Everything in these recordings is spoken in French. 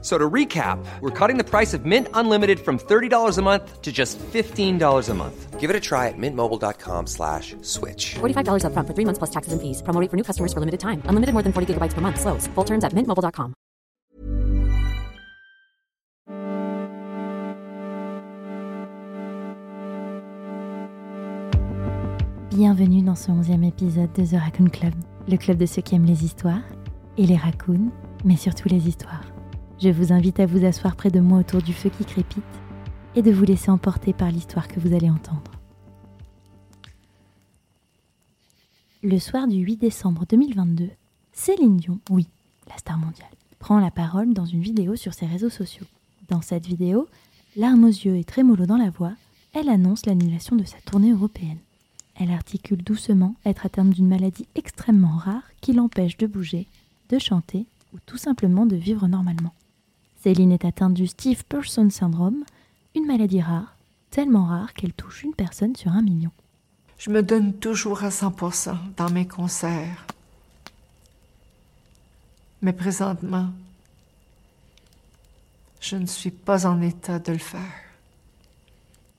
So to recap, we're cutting the price of Mint Unlimited from $30 a month to just $15 a month. Give it a try at mintmobile.com slash switch. $45 up front for three months plus taxes and fees. Promo rate for new customers for limited time. Unlimited more than 40 gigabytes per month. Slows. Full terms at mintmobile.com. Bienvenue dans ce onzième épisode de The Raccoon Club, le club de ceux qui aiment les histoires, et les raccoons, mais surtout les histoires. Je vous invite à vous asseoir près de moi autour du feu qui crépite et de vous laisser emporter par l'histoire que vous allez entendre. Le soir du 8 décembre 2022, Céline Dion, oui, la star mondiale, prend la parole dans une vidéo sur ses réseaux sociaux. Dans cette vidéo, larmes aux yeux et trémolo dans la voix, elle annonce l'annulation de sa tournée européenne. Elle articule doucement être atteinte d'une maladie extrêmement rare qui l'empêche de bouger, de chanter ou tout simplement de vivre normalement. Céline est atteinte du Steve Person Syndrome, une maladie rare, tellement rare qu'elle touche une personne sur un million. Je me donne toujours à 100% dans mes concerts. Mais présentement, je ne suis pas en état de le faire.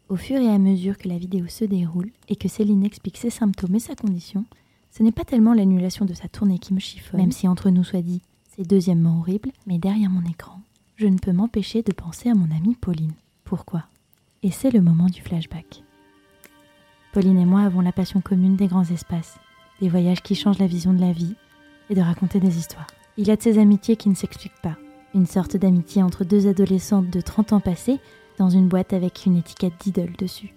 Au fur et à mesure que la vidéo se déroule et que Céline explique ses symptômes et sa condition, ce n'est pas tellement l'annulation de sa tournée qui me chiffonne, même si entre nous soit dit, c'est deuxièmement horrible, mais derrière mon écran, je ne peux m'empêcher de penser à mon amie Pauline. Pourquoi? Et c'est le moment du flashback. Pauline et moi avons la passion commune des grands espaces, des voyages qui changent la vision de la vie et de raconter des histoires. Il y a de ces amitiés qui ne s'expliquent pas. Une sorte d'amitié entre deux adolescentes de 30 ans passés dans une boîte avec une étiquette d'idole dessus.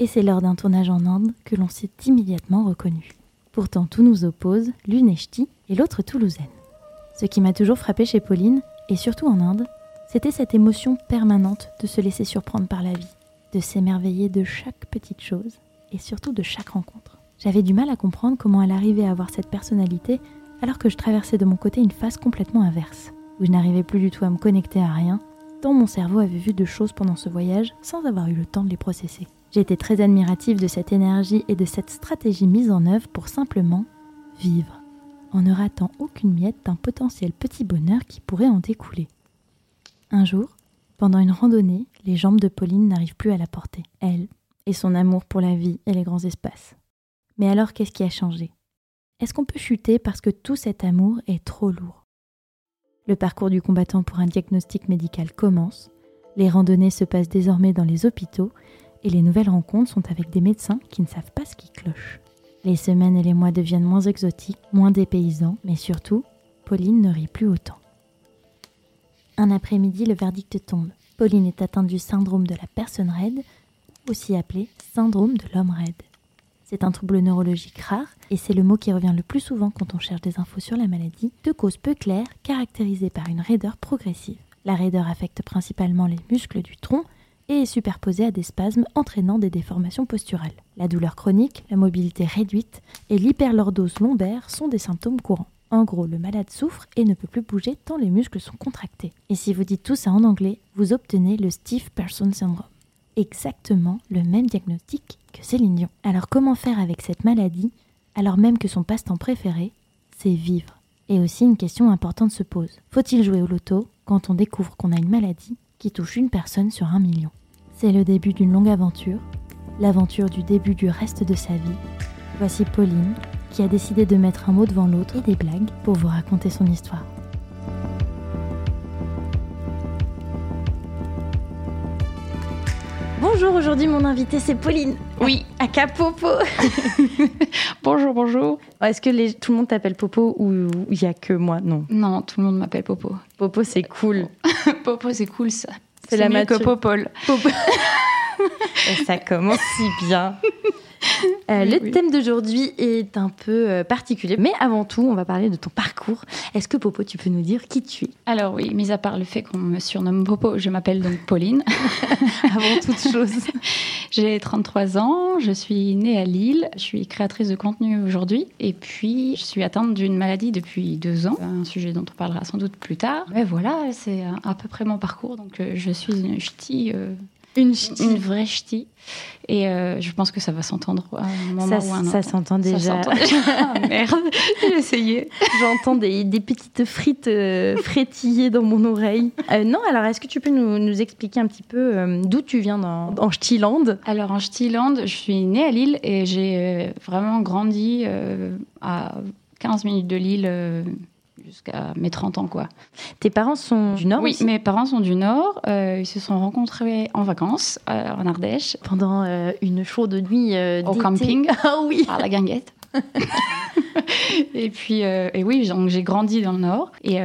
Et c'est lors d'un tournage en Inde que l'on s'est immédiatement reconnu. Pourtant, tout nous oppose, l'une est ch'ti et l'autre toulousaine. Ce qui m'a toujours frappé chez Pauline, et surtout en Inde, c'était cette émotion permanente de se laisser surprendre par la vie, de s'émerveiller de chaque petite chose et surtout de chaque rencontre. J'avais du mal à comprendre comment elle arrivait à avoir cette personnalité alors que je traversais de mon côté une phase complètement inverse, où je n'arrivais plus du tout à me connecter à rien, tant mon cerveau avait vu de choses pendant ce voyage sans avoir eu le temps de les processer. J'étais très admirative de cette énergie et de cette stratégie mise en œuvre pour simplement vivre, en ne ratant aucune miette d'un potentiel petit bonheur qui pourrait en découler. Un jour, pendant une randonnée, les jambes de Pauline n'arrivent plus à la porter, elle, et son amour pour la vie et les grands espaces. Mais alors qu'est-ce qui a changé? Est-ce qu'on peut chuter parce que tout cet amour est trop lourd? Le parcours du combattant pour un diagnostic médical commence, les randonnées se passent désormais dans les hôpitaux, et les nouvelles rencontres sont avec des médecins qui ne savent pas ce qui cloche. Les semaines et les mois deviennent moins exotiques, moins dépaysants, mais surtout, Pauline ne rit plus autant. Un après-midi, le verdict tombe. Pauline est atteinte du syndrome de la personne raide, aussi appelé syndrome de l'homme raide. C'est un trouble neurologique rare et c'est le mot qui revient le plus souvent quand on cherche des infos sur la maladie, de cause peu claire, caractérisée par une raideur progressive. La raideur affecte principalement les muscles du tronc et est superposée à des spasmes entraînant des déformations posturales. La douleur chronique, la mobilité réduite et l'hyperlordose lombaire sont des symptômes courants. En gros, le malade souffre et ne peut plus bouger tant les muscles sont contractés. Et si vous dites tout ça en anglais, vous obtenez le Stiff Person Syndrome. Exactement le même diagnostic que Céline Dion. Alors comment faire avec cette maladie alors même que son passe-temps préféré, c'est vivre? Et aussi une question importante se pose. Faut-il jouer au loto quand on découvre qu'on a une maladie qui touche une personne sur un million? C'est le début d'une longue aventure, l'aventure du début du reste de sa vie. Voici Pauline, qui a décidé de mettre un mot devant l'autre et des blagues pour vous raconter son histoire. Bonjour, aujourd'hui mon invité c'est Pauline. Oui. À Capopo. bonjour, bonjour. Est-ce que les- tout le monde t'appelle Popo ou il n'y a que moi? Non. Non, tout le monde m'appelle Popo. Popo c'est cool. Popo, c'est cool ça. C'est la mieux que Popol. Popo. Et ça commence si bien. Euh, le oui. thème d'aujourd'hui est un peu euh, particulier, mais avant tout, on va parler de ton parcours. Est-ce que Popo, tu peux nous dire qui tu es? Alors oui, mis à part le fait qu'on me surnomme Popo, je m'appelle donc Pauline. avant toute chose J'ai 33 ans, je suis née à Lille, je suis créatrice de contenu aujourd'hui et puis je suis atteinte d'une maladie depuis deux ans, un sujet dont on parlera sans doute plus tard. Mais voilà, c'est à à peu près mon parcours, donc euh, je suis une ch'ti, euh, Une une vraie ch'ti et euh, je pense que ça va s'entendre à un moment Ça, ou à un ça s'entend déjà. Ça s'entend déjà. Ah, merde, j'ai essayé. J'entends des, des petites frites euh, frétiller dans mon oreille. Euh, non, alors est-ce que tu peux nous, nous expliquer un petit peu euh, d'où tu viens dans, en Ch'tiland? Alors en Ch'tiland, je suis née à Lille et j'ai vraiment grandi à 15 minutes de Lille jusqu'à mes 30 ans quoi. Tes parents sont du Nord oui, aussi? mes parents sont du Nord, euh, ils se sont rencontrés en vacances euh, en Ardèche, Pendant euh, une chaude nuit au camping, Ah oui à la guinguette. et puis, et oui, j'ai grandi dans le Nord et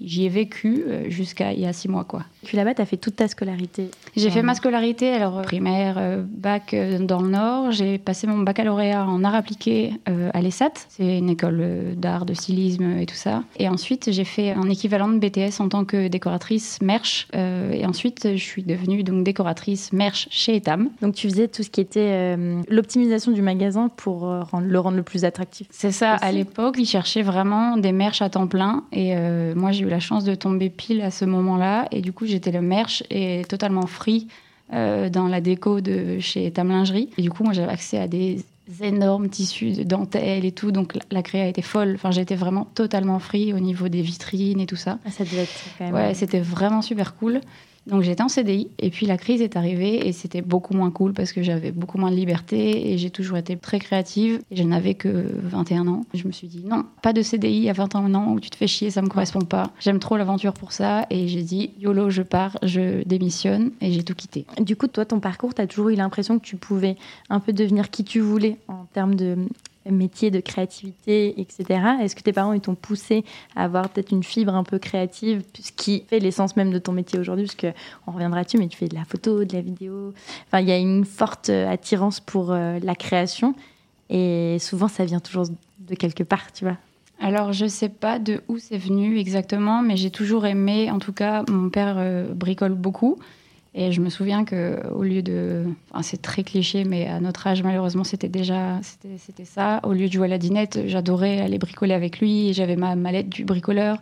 j'y ai vécu jusqu'à il y a six mois quoi. Puis là-bas, tu as fait toute ta scolarité. J'ai fait ma scolarité, alors euh, primaire, euh, bac euh, dans le Nord. J'ai passé mon baccalauréat en art appliqué à l'ESAT. C'est une école d'art, de stylisme et tout ça. Et ensuite, j'ai fait un équivalent de BTS en tant que décoratrice merch. Euh, et ensuite, je suis devenue donc décoratrice merch chez Etam. Donc tu faisais tout ce qui était l'optimisation du magasin pour le rendre le plus attractif. C'est ça, à l'époque, ils cherchaient vraiment des merch à temps plein. Et moi, j'ai eu la chance de tomber pile à ce moment-là. Et du coup, j'étais le merch et totalement free euh, dans la déco de chez Tam Lingerie. Et du coup, moi, j'avais accès à des énormes tissus de dentelle et tout. Donc, la, la créa était folle. Enfin, j'étais vraiment totalement free au niveau des vitrines et tout ça. Ah, ça devait être quand même. Ouais, c'était vraiment super cool. Donc j'étais en CDI et puis la crise est arrivée et c'était beaucoup moins cool parce que j'avais beaucoup moins de liberté et j'ai toujours été très créative et je n'avais que 21 ans. Je me suis dit non, pas de CDI à 21 ans où tu te fais chier, ça me correspond pas. J'aime trop l'aventure pour ça et j'ai dit YOLO, je pars, je démissionne et j'ai tout quitté. Du coup, toi, ton parcours, tu as toujours eu l'impression que tu pouvais un peu devenir qui tu voulais en termes de métier, de créativité, etc. Est-ce que tes parents ils t'ont poussé à avoir peut-être une fibre un peu créative, ce qui fait l'essence même de ton métier aujourd'hui? Parce que on reviendra dessus, mais tu fais de la photo, de la vidéo. Enfin, il y a une forte euh, attirance pour euh, la création, et souvent ça vient toujours de quelque part, tu vois. Alors, je sais pas de où c'est venu exactement, mais j'ai toujours aimé, en tout cas, mon père euh, bricole beaucoup. Et je me souviens que au lieu de, enfin, c'est très cliché, mais à notre âge malheureusement c'était déjà, c'était, ça. Au lieu de jouer à la dinette, j'adorais aller bricoler avec lui. J'avais ma mallette du bricoleur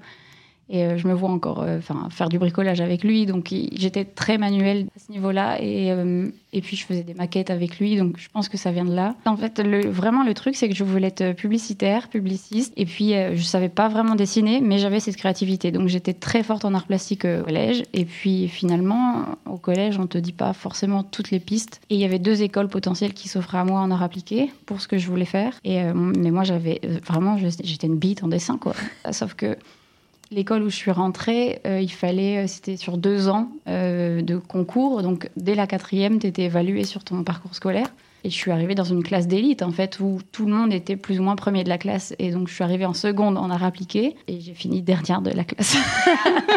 et euh, je me vois encore, euh, enfin, faire du bricolage avec lui. Donc j'étais très manuelle à ce niveau-là et euh, et puis je faisais des maquettes avec lui. Donc je pense que ça vient de là. En fait, vraiment le truc c'est que je voulais être publicitaire, publiciste et puis je savais pas vraiment dessiner, mais j'avais cette créativité. Donc j'étais très forte en art plastique au collège et puis finalement au collège on te dit pas forcément toutes les pistes. Et il y avait deux écoles potentielles qui s'offraient à moi en art appliqué pour ce que je voulais faire. Et mais moi j'avais vraiment j'étais une bite en dessin quoi. Sauf que L'école où je suis rentrée, euh, il fallait, euh, c'était sur deux ans euh, de concours, donc dès la quatrième, tu étais évalué sur ton parcours scolaire. Et je suis arrivée dans une classe d'élite, en fait, où tout le monde était plus ou moins premier de la classe. Et donc, je suis arrivée en seconde en art appliqué, et j'ai fini dernière de la classe.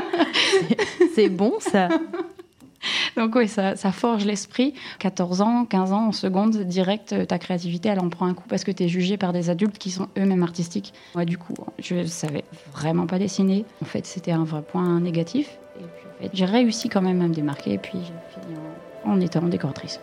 C'est bon ça. donc, oui, ça, ça forge l'esprit. 14 ans, 15 ans, en seconde, direct, ta créativité, elle en prend un coup parce que tu es jugé par des adultes qui sont eux-mêmes artistiques. Moi, du coup, je savais vraiment pas dessiner. En fait, c'était un vrai point négatif. Et puis, en fait, j'ai réussi quand même à me démarquer, et puis j'ai fini en étant décoratrice.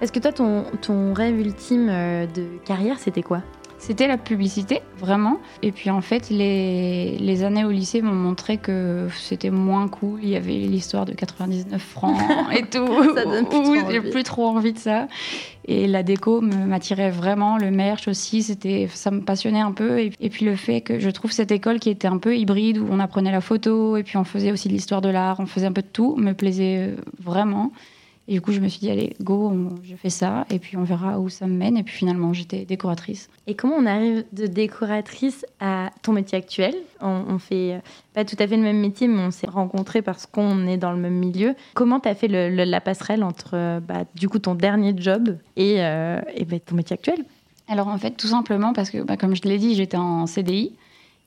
Est-ce que toi, ton, ton rêve ultime euh, de carrière, c'était quoi? C'était la publicité, vraiment. Et puis en fait, les, les années au lycée m'ont montré que c'était moins cool. Il y avait l'histoire de 99 francs et tout. Ça donne plus trop J'ai envie. plus trop envie de ça. Et la déco m'attirait vraiment, le merch aussi, c'était, ça me passionnait un peu. Et, et puis le fait que je trouve cette école qui était un peu hybride, où on apprenait la photo, et puis on faisait aussi de l'histoire de l'art, on faisait un peu de tout, me plaisait euh, vraiment. Et du coup, je me suis dit, allez, go, on- je fais ça, et puis on verra où ça me mène. Et puis finalement, j'étais décoratrice. Et comment on arrive de décoratrice à ton métier actuel? On, on fait euh, pas tout à fait le même métier, mais on s'est rencontrés parce qu'on est dans le même milieu. Comment tu as fait le- le- la passerelle entre euh, bah, du coup ton dernier job et, euh, et bah, ton métier actuel? Alors en fait, tout simplement parce que, bah, comme je te l'ai dit, j'étais en CDI.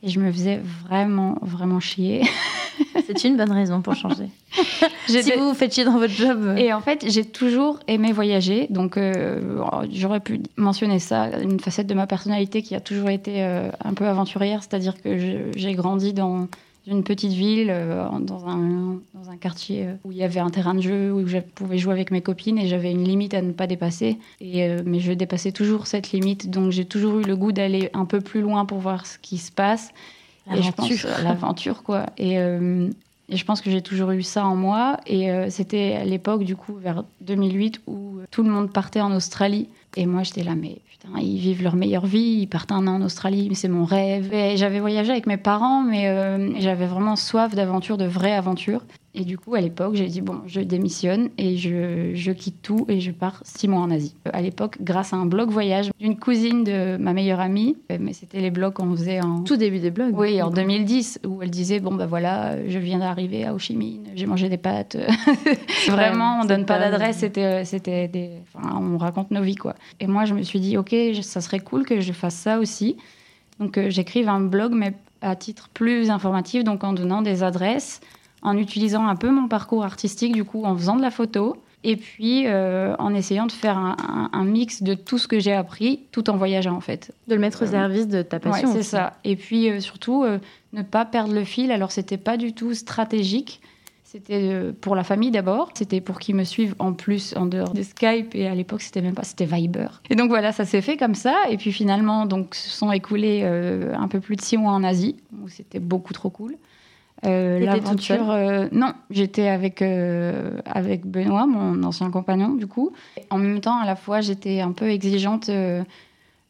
Et je me faisais vraiment, vraiment chier. C'est une bonne raison pour changer. si vous vous faites chier dans votre job. Et en fait, j'ai toujours aimé voyager. Donc, euh, j'aurais pu mentionner ça, une facette de ma personnalité qui a toujours été euh, un peu aventurière. C'est-à-dire que j'ai grandi dans une petite ville, euh, dans, un, dans un quartier euh, où il y avait un terrain de jeu, où je pouvais jouer avec mes copines et j'avais une limite à ne pas dépasser. Et, euh, mais je dépassais toujours cette limite. Donc, j'ai toujours eu le goût d'aller un peu plus loin pour voir ce qui se passe. Et je pense, L'aventure. L'aventure, quoi. Et, euh, et je pense que j'ai toujours eu ça en moi. Et c'était à l'époque, du coup, vers 2008, où tout le monde partait en Australie. Et moi, j'étais là, mais putain, ils vivent leur meilleure vie, ils partent un an en Australie, mais c'est mon rêve. Et j'avais voyagé avec mes parents, mais euh, j'avais vraiment soif d'aventure, de vraie aventure. Et du coup, à l'époque, j'ai dit, bon, je démissionne et je, je quitte tout et je pars six mois en Asie. À l'époque, grâce à un blog voyage d'une cousine de ma meilleure amie, mais c'était les blogs qu'on faisait en, Tout début des blogs. oui, en 2010, où elle disait bon bah voilà, je viens d'arriver à Ho Chi Minh, j'ai mangé des pâtes. Vraiment, on donne pas d'adresse, c'était euh, c'était des, enfin, on raconte nos vies quoi. Et moi je me suis dit ok, ça serait cool que je fasse ça aussi. Donc euh, j'écrive un blog mais à titre plus informatif, donc en donnant des adresses, en utilisant un peu mon parcours artistique du coup, en faisant de la photo. Et puis euh, en essayant de faire un, un- un mix de tout ce que j'ai appris, tout en voyageant en fait. De le mettre au service de ta Ouais, passion. c'est aussi. ça. Et puis euh, surtout, euh, ne pas perdre le fil. Alors, c'était pas du tout stratégique. C'était euh, pour la famille d'abord. C'était pour qu'ils me suivent en plus en dehors de Skype. Et à l'époque, c'était même pas, c'était Viber. Et donc voilà, ça s'est fait comme ça. Et puis finalement, donc, se sont écoulés euh, un peu plus de six mois en Asie, où c'était beaucoup trop cool. Euh, L'aventure, euh, non, j'étais avec avec Benoît, mon ancien compagnon, du coup. En même temps, à la fois, j'étais un peu exigeante.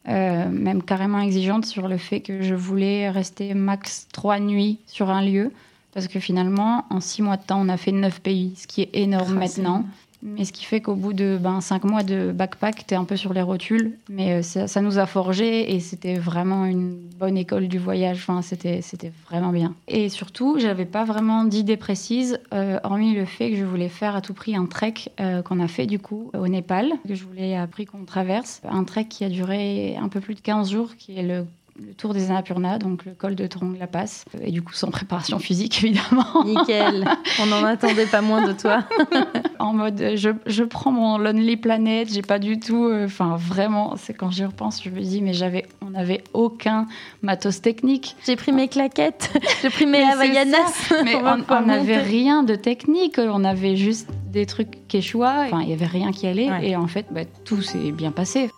euh, même carrément exigeante sur le fait que je voulais rester max trois nuits sur un lieu. Parce que finalement, en six mois de temps, on a fait neuf pays, ce qui est énorme Ah, maintenant. Mais ce qui fait qu'au bout de ben, cinq mois de backpack, tu es un peu sur les rotules. Mais euh, ça, ça nous a forgé et c'était vraiment une bonne école du voyage. Enfin, c'était, c'était vraiment bien. Et surtout, j'avais pas vraiment d'idée précise, euh, hormis le fait que je voulais faire à tout prix un trek euh, qu'on a fait du coup au Népal, que je voulais à prix qu'on traverse. Un trek qui a duré un peu plus de 15 jours, qui est le le tour des Annapurna, donc le col de Trong La Passe, et du coup sans préparation physique évidemment. Nickel. On n'en attendait pas moins de toi. en mode euh, je, je prends mon Lonely Planet, j'ai pas du tout. euh, Enfin, vraiment, c'est quand j'y repense, je me dis, mais j'avais, on n'avait aucun matos technique. J'ai pris mes claquettes. J'ai pris mes Havaianas. Mais on n'avait rien de technique, on avait juste des trucs quechua. Enfin, il y avait rien qui allait, Ouais. et en fait, bah, tout s'est bien passé.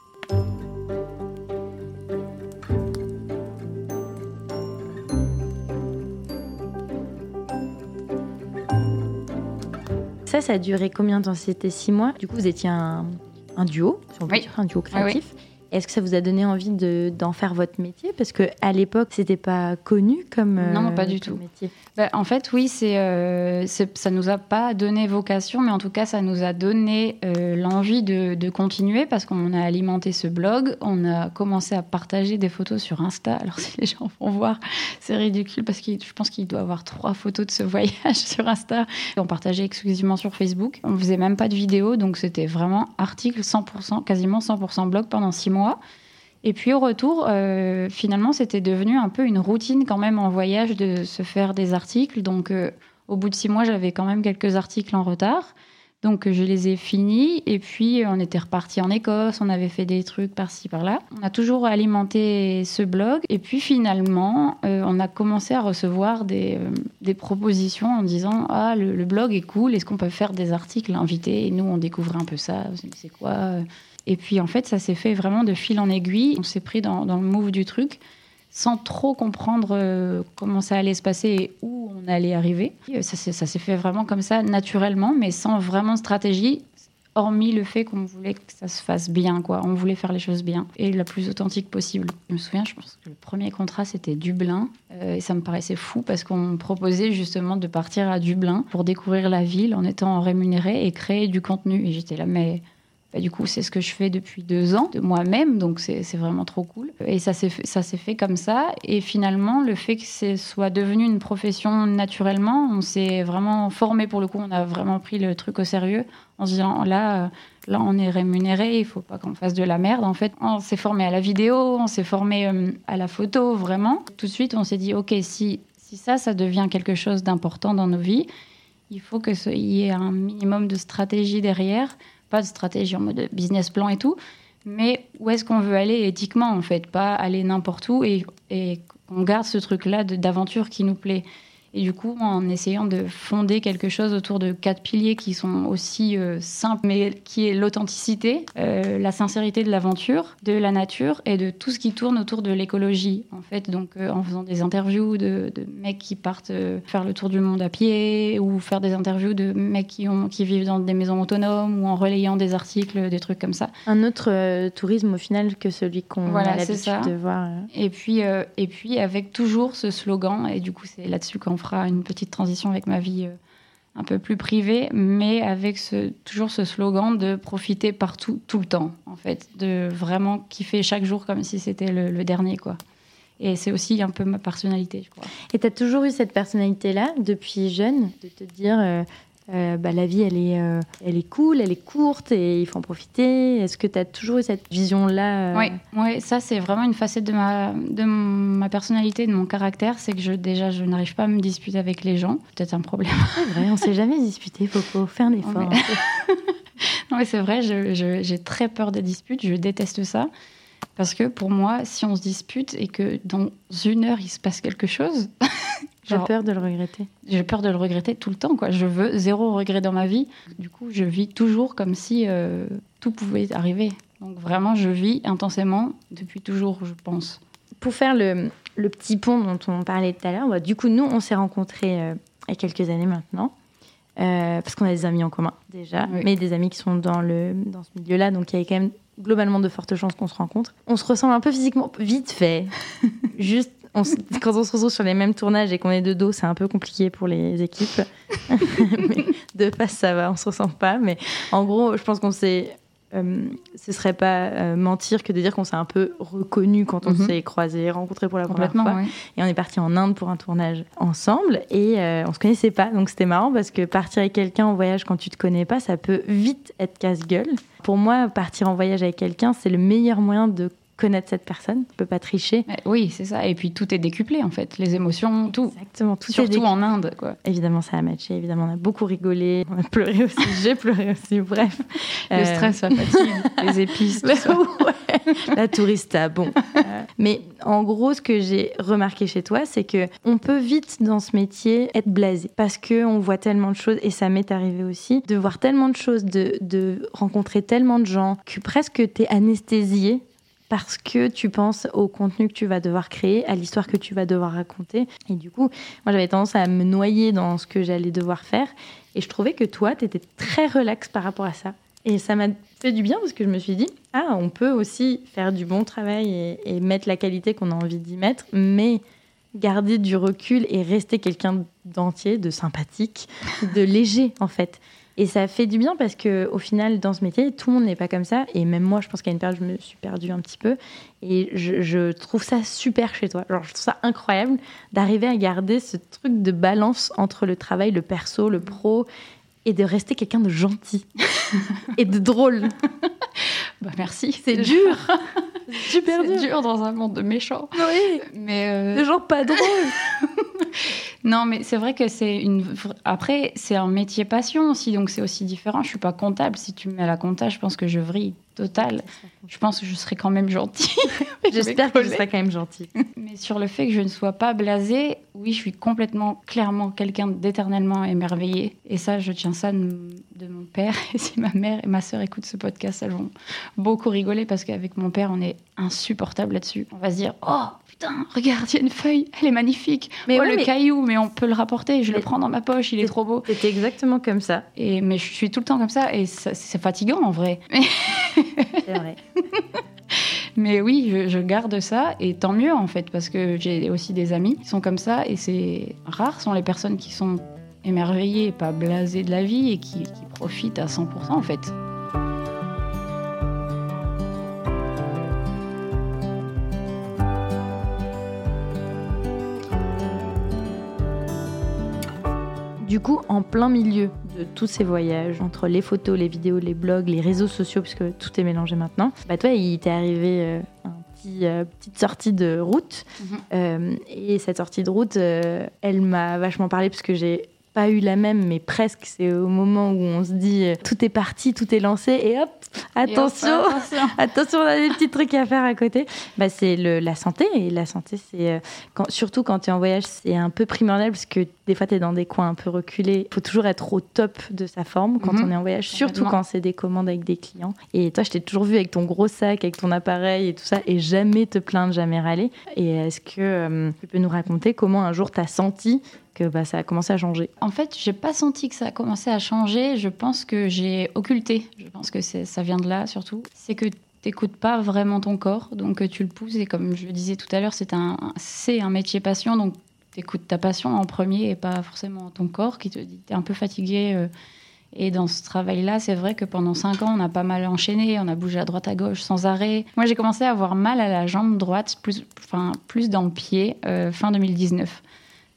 Ça, a duré combien de temps? C'était six mois. Du coup, vous étiez un, un duo, si on peut Oui. dire, un duo créatif. Est-ce que ça vous a donné envie de- d'en faire votre métier? Parce que à l'époque, c'était pas connu comme euh, Non, pas du tout. métier. Bah, en fait, oui, c'est, euh, ça nous a pas donné vocation, mais en tout cas, ça nous a donné euh, l'envie de, de continuer parce qu'on a alimenté ce blog, on a commencé à partager des photos sur Insta. Alors, si les gens vont voir, c'est ridicule parce que je pense qu'il doit avoir trois photos de ce voyage sur Insta. On partageait exclusivement sur Facebook. On faisait même pas de vidéo, donc c'était vraiment article 100%, quasiment 100% blog pendant six mois. Et puis au retour, euh, finalement, c'était devenu un peu une routine quand même en voyage de se faire des articles. Donc euh, au bout de six mois, j'avais quand même quelques articles en retard. Donc je les ai finis. Et puis on était reparti en Écosse, on avait fait des trucs par-ci par-là. On a toujours alimenté ce blog. Et puis finalement euh, on a commencé à recevoir des, propositions en disant ah le, le blog est cool, est-ce qu'on peut faire des articles invités? Et nous on découvrait un peu ça, c'est quoi? Et puis en fait, ça s'est fait vraiment de fil en aiguille. On s'est pris dans, le move du truc sans trop comprendre euh, comment ça allait se passer et où on allait arriver. Euh, Ça, s'est- fait vraiment comme ça, naturellement, mais sans vraiment stratégie, hormis le fait qu'on voulait que ça se fasse bien. quoi. On voulait faire les choses bien et la plus authentique possible. Je me souviens, je pense que le premier contrat, c'était Dublin. euh, et ça me paraissait fou parce qu'on proposait justement de partir à Dublin pour découvrir la ville en étant rémunéré et créer du contenu. Et j'étais là, mais Bah, du coup, c'est ce que je fais depuis deux ans de moi-même, donc c'est vraiment trop cool. Et ça s'est fait, comme ça. Et finalement, le fait que ce soit devenu une profession naturellement, on s'est vraiment formé pour le coup. On a vraiment pris le truc au sérieux en se disant là, euh, là, on est rémunéré, il faut pas qu'on fasse de la merde. En fait, on s'est formé à la vidéo, on s'est formé euh, à la photo, vraiment. Tout de suite, on s'est dit ok, si si ça, ça devient quelque chose d'important dans nos vies, il faut que ce- il y ait un minimum de stratégie derrière, pas de stratégie en mode business plan et tout, mais où est-ce qu'on veut aller éthiquement en fait, pas aller n'importe où et, et qu'on garde ce truc-là d'aventure qui nous plaît. Et du coup, en essayant de fonder quelque chose autour de quatre piliers qui sont aussi euh, simples, mais qui est l'authenticité, euh, la sincérité de l'aventure, de la nature et de tout ce qui tourne autour de l'écologie. En fait, donc euh, en faisant des interviews de, de mecs qui partent faire le tour du monde à pied, ou faire des interviews de mecs qui, ont, qui vivent dans des maisons autonomes, ou en relayant des articles, des trucs comme ça. Un autre tourisme au final que celui qu'on Voilà, a l'habitude de voir. Et puis, et puis avec toujours ce slogan, et du coup c'est là-dessus qu'on fera une petite transition avec ma vie euh, un peu plus privée, mais avec toujours ce slogan de profiter partout, tout le temps, en fait, de vraiment kiffer chaque jour comme si c'était le, le dernier, quoi. Et c'est aussi un peu ma personnalité, je crois. Et tu as toujours eu cette personnalité-là depuis jeune, de te dire euh, euh, bah, la vie, elle est, euh, elle est cool, elle est courte et il faut en profiter. Est-ce que tu as toujours eu cette vision-là euh, Oui, ça c'est vraiment une facette de ma, de ma personnalité, de mon caractère, c'est que je, déjà je n'arrive pas à me disputer avec les gens, peut-être un problème. C'est vrai, on s'est jamais disputé, Popo. Fais un effort. mais- Non, mais c'est vrai, j'ai très peur des disputes, je déteste ça. Parce que pour moi, si on se dispute et que dans une heure il se passe quelque chose, J'ai peur de le regretter. j'ai peur de le regretter tout le temps. Quoi. Je veux zéro regret dans ma vie. Du coup, je vis toujours comme si euh, tout pouvait arriver. Donc vraiment, je vis intensément depuis toujours, je pense. Pour faire le, le petit pont dont on parlait tout à l'heure, bah, du coup, nous, on s'est rencontrés euh, il y a quelques années maintenant. euh, parce qu'on a des amis en commun déjà, Oui. mais des amis qui sont dans, le, dans ce milieu-là, donc il y avait quand même globalement de fortes chances qu'on se rencontre. On se ressemble un peu physiquement, vite fait. Juste, on quand on se retrouve sur les mêmes tournages et qu'on est de dos, c'est un peu compliqué pour les équipes. mais de face, ça va, on se ressemble pas. Mais en gros, je pense qu'on s'est. euh, ce serait pas euh, mentir que de dire qu'on s'est un peu reconnu quand on Mhm. s'est croisés, rencontrés pour la première fois. Et on est parti en Inde pour un tournage ensemble et euh, on se connaissait pas. Donc c'était marrant parce que partir avec quelqu'un en voyage quand tu te connais pas, ça peut vite être casse-gueule. Pour moi, partir en voyage avec quelqu'un, c'est le meilleur moyen de connaître cette personne. Tu peux pas tricher. Mais Oui, c'est ça. Et puis tout est décuplé en fait, les émotions, tout. Exactement. Tout est Surtout décrit. en Inde, quoi. Évidemment, ça a matché. Évidemment, on a beaucoup rigolé. On a pleuré aussi. J'ai pleuré aussi. Bref. Le Euh, stress, la fatigue, les épices, tout Mais ça. ouais, la tourista, bon. Euh, mais en gros, ce que j'ai remarqué chez toi, c'est que on peut vite dans ce métier être blasé parce que on voit tellement de choses et ça m'est arrivé aussi de voir tellement de choses, de, de rencontrer tellement de gens que presque t'es anesthésié parce que tu penses au contenu que tu vas devoir créer, à l'histoire que tu vas devoir raconter. Et du coup, moi, j'avais tendance à me noyer dans ce que j'allais devoir faire. Et je trouvais que toi, tu étais très relax par rapport à ça. Et ça m'a fait du bien parce que je me suis dit, ah, on peut aussi faire du bon travail et, et mettre la qualité qu'on a envie d'y mettre, mais garder du recul et rester quelqu'un d'entier, de sympathique, de léger, en fait. Et ça fait du bien parce que au final, dans ce métier, tout le monde n'est pas comme ça. Et même moi, je pense qu'à une période, je me suis perdue un petit peu. Et je, je trouve ça super chez toi. Genre, je trouve ça incroyable d'arriver à garder ce truc de balance entre le travail, le perso, le pro, et de rester quelqu'un de gentil et de drôle. Bah, merci. C'est dur, super dur dans un monde de méchants. Oui, Mais euh, de gens pas drôles. non, mais c'est vrai que c'est une. Après, c'est un métier passion aussi, donc c'est aussi différent. Je suis pas comptable. Si tu me mets à la compta, je pense que je vrille total. Je pense que je serai quand même gentille. J'espère que je serai quand même gentil. Mais sur le fait que je ne sois pas blasée, oui, je suis complètement, clairement quelqu'un d'éternellement émerveillé. Et ça, je tiens ça de, de mon père. Et si ma mère et ma sœur écoutent ce podcast, elles vont beaucoup rigoler parce qu'avec mon père, on est insupportable là-dessus. On va se dire Oh putain, regarde, il y a une feuille, elle est magnifique. Mais oh, ouais, le mais- caillou, mais on peut le rapporter. Je Mais- le prends dans ma poche, il est trop beau. C'était exactement comme ça. Et, mais je suis tout le temps comme ça et ça- c'est fatigant en vrai. Mais oui, je, garde ça et tant mieux en fait, parce que j'ai aussi des amis qui sont comme ça et c'est rare sont les personnes qui sont émerveillées, pas blasées de la vie et qui profitent à 100% en fait. Du coup, en plein milieu de tous ces voyages, entre les photos, les vidéos, les blogs, les réseaux sociaux, puisque tout est mélangé maintenant, bah toi, il t'est arrivé euh, un petit, euh, petite sortie de route. Mhm. Euh, et cette sortie de route, euh, elle m'a vachement parlé parce que j'ai pas eu la même, mais presque. C'est au moment où on se dit euh, tout est parti, tout est lancé, et hop, attention, Et hop, attention. attention, on a des petits trucs à faire à côté. Bah, c'est le- la santé, et la santé, c'est euh, surtout quand tu es en voyage, c'est un peu primordial parce que des fois tu es dans des coins un peu reculés. Il faut toujours être au top de sa forme quand Mhm. on est en voyage, surtout quand c'est des commandes avec des clients. Et toi, je t'ai toujours vu avec ton gros sac, avec ton appareil et tout ça, et jamais te plaindre, jamais râler. Et est-ce que euh, tu peux nous raconter comment un jour tu as senti que bah, ça a commencé à changer En fait, j'ai pas senti que ça a commencé à changer. Je pense que j'ai occulté. Je pense que ça vient de là surtout. C'est que t'écoutes pas vraiment ton corps, donc euh, tu le pousses. Et comme je le disais tout à l'heure, c'est un, c'est un métier passion, donc t'écoutes ta passion en premier et pas forcément ton corps qui te dit t'es un peu fatigué. euh, et dans ce travail-là, c'est vrai que pendant cinq ans, on a pas mal enchaîné, on a bougé à droite à gauche sans arrêt. Moi, j'ai commencé à avoir mal à la jambe droite, plus, enfin, plus dans le pied, euh, fin 2019.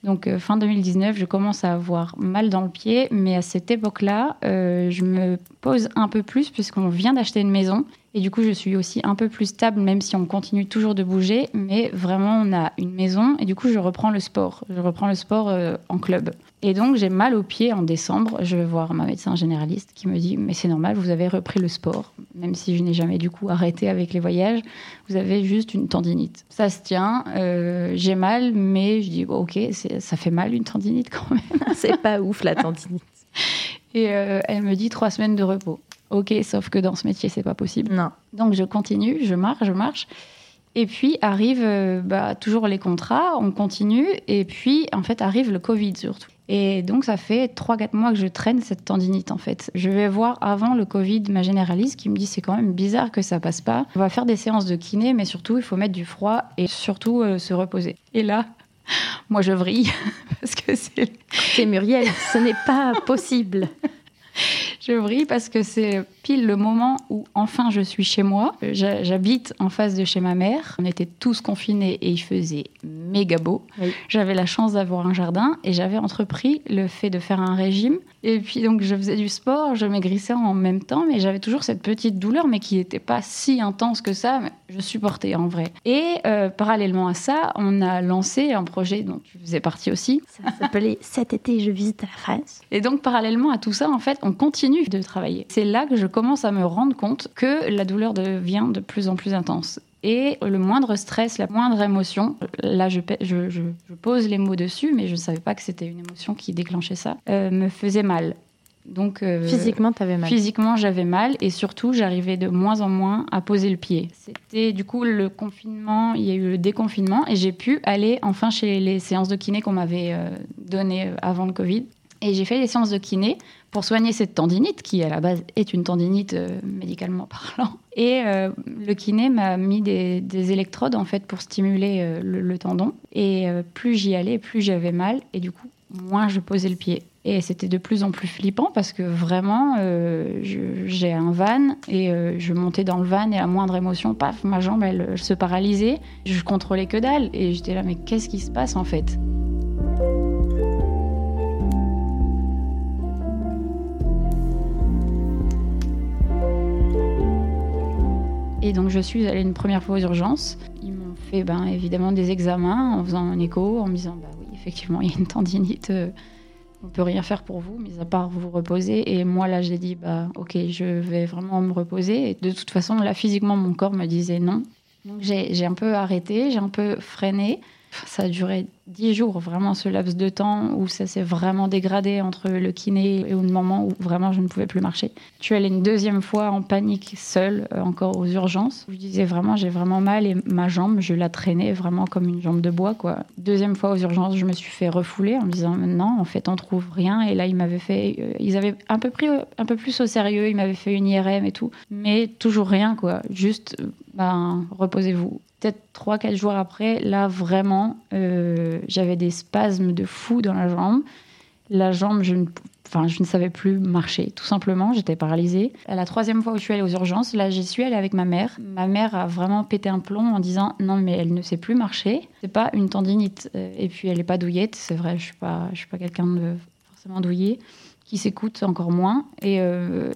Donc euh, fin 2019, je commence à avoir mal dans le pied, mais à cette époque-là, euh, je me pose un peu plus puisqu'on vient d'acheter une maison. Et du coup, je suis aussi un peu plus stable, même si on continue toujours de bouger. Mais vraiment, on a une maison et du coup, je reprends le sport. Je reprends le sport euh, en club. Et donc, j'ai mal au pied en décembre. Je vais voir ma médecin généraliste qui me dit Mais c'est normal, vous avez repris le sport. Même si je n'ai jamais du coup arrêté avec les voyages, vous avez juste une tendinite. Ça se tient, euh, j'ai mal, mais je dis bon, Ok, ça fait mal une tendinite quand même. C'est pas ouf la tendinite. Et euh, elle me dit trois semaines de repos. Ok, sauf que dans ce métier, c'est pas possible. Non. Donc je continue, je marche, je marche. Et puis arrive euh, bah, toujours les contrats, on continue. Et puis en fait arrive le Covid surtout. Et donc ça fait 3-4 mois que je traîne cette tendinite en fait. Je vais voir avant le Covid ma généraliste qui me dit c'est quand même bizarre que ça passe pas. On va faire des séances de kiné, mais surtout il faut mettre du froid et surtout euh, se reposer. Et là, moi je vrille parce que c'est C'est Muriel, ce n'est pas possible. Je vrille parce que c'est pile le moment où enfin je suis chez moi. J'habite en face de chez ma mère. On était tous confinés et il faisait méga beau. Oui. J'avais la chance d'avoir un jardin et j'avais entrepris le fait de faire un régime. Et puis donc je faisais du sport, je maigrissais en même temps, mais j'avais toujours cette petite douleur, mais qui n'était pas si intense que ça. Mais je supportais en vrai. Et euh, parallèlement à ça, on a lancé un projet dont tu faisais partie aussi, Ça s'appelait Cet été, je visite la France. et donc, parallèlement à tout ça, en fait, on continue de travailler. C'est là que je commence à me rendre compte que la douleur devient de plus en plus intense. Et le moindre stress, la moindre émotion, là je, pa- je- je- je pose les mots dessus, mais je ne savais pas que c'était une émotion qui déclenchait ça, euh, me faisait mal. Donc, euh, Physiquement, t'avais mal. Physiquement, j'avais mal et surtout, j'arrivais de moins en moins à poser le pied. C'était du coup le confinement, il y a eu le déconfinement et j'ai pu aller enfin chez les séances de kiné qu'on m'avait euh, données euh, avant le Covid. Et j'ai fait des séances de kiné pour soigner cette tendinite qui, à la base, est une tendinite euh, médicalement parlant. Et euh, le kiné m'a mis des, des électrodes en fait pour stimuler euh, le, tendon. Et plus j'y allais, plus j'avais mal. Et du coup, moins je posais le pied. Et c'était de plus en plus flippant parce que vraiment, j'ai un van et je montais dans le van et à moindre émotion, paf, ma jambe, elle, elle se paralysait. Je contrôlais que dalle et j'étais là, mais qu'est-ce qui se passe en fait? Donc je suis allée une première fois aux urgences. Ils m'ont fait ben, évidemment des examens en faisant un écho, en me disant bah oui, effectivement, il y a une tendinite. euh, on peut rien faire pour vous, mis à part vous reposer. Et moi, là, j'ai dit, bah, ok, je vais vraiment me reposer. Et de toute façon, là, physiquement, mon corps me disait non. Donc, j'ai j'ai un peu arrêté, j'ai un peu freiné. Ça a duré dix jours, vraiment, ce laps de temps où ça s'est vraiment dégradé entre le kiné et le moment où vraiment je ne pouvais plus marcher. Je suis allée une deuxième fois en panique, seule, euh, encore aux urgences. Je disais vraiment, j'ai vraiment mal et ma jambe, je la traînais vraiment comme une jambe de bois, quoi. Deuxième fois aux urgences, je me suis fait refouler en me disant, non, en fait, on trouve rien. Et là, ils m'avaient fait, euh, ils avaient un peu pris un peu plus au sérieux, ils m'avaient fait une IRM et tout, mais toujours rien, quoi. Juste, euh, ben, reposez-vous. Peut-être 3-4 jours après, là, vraiment, j'avais des spasmes de fou dans la jambe. La jambe, je ne, enfin, je ne savais plus marcher, tout simplement. J'étais paralysée. La troisième fois où je suis allée aux urgences, là, j'y suis allée avec ma mère. Ma mère a vraiment pété un plomb en disant non, mais elle ne sait plus marcher. C'est pas une tendinite. Euh, Et puis, elle est pas douillette. C'est vrai, je suis pas, suis pas quelqu'un de forcément douillé, qui s'écoute encore moins. Et, euh,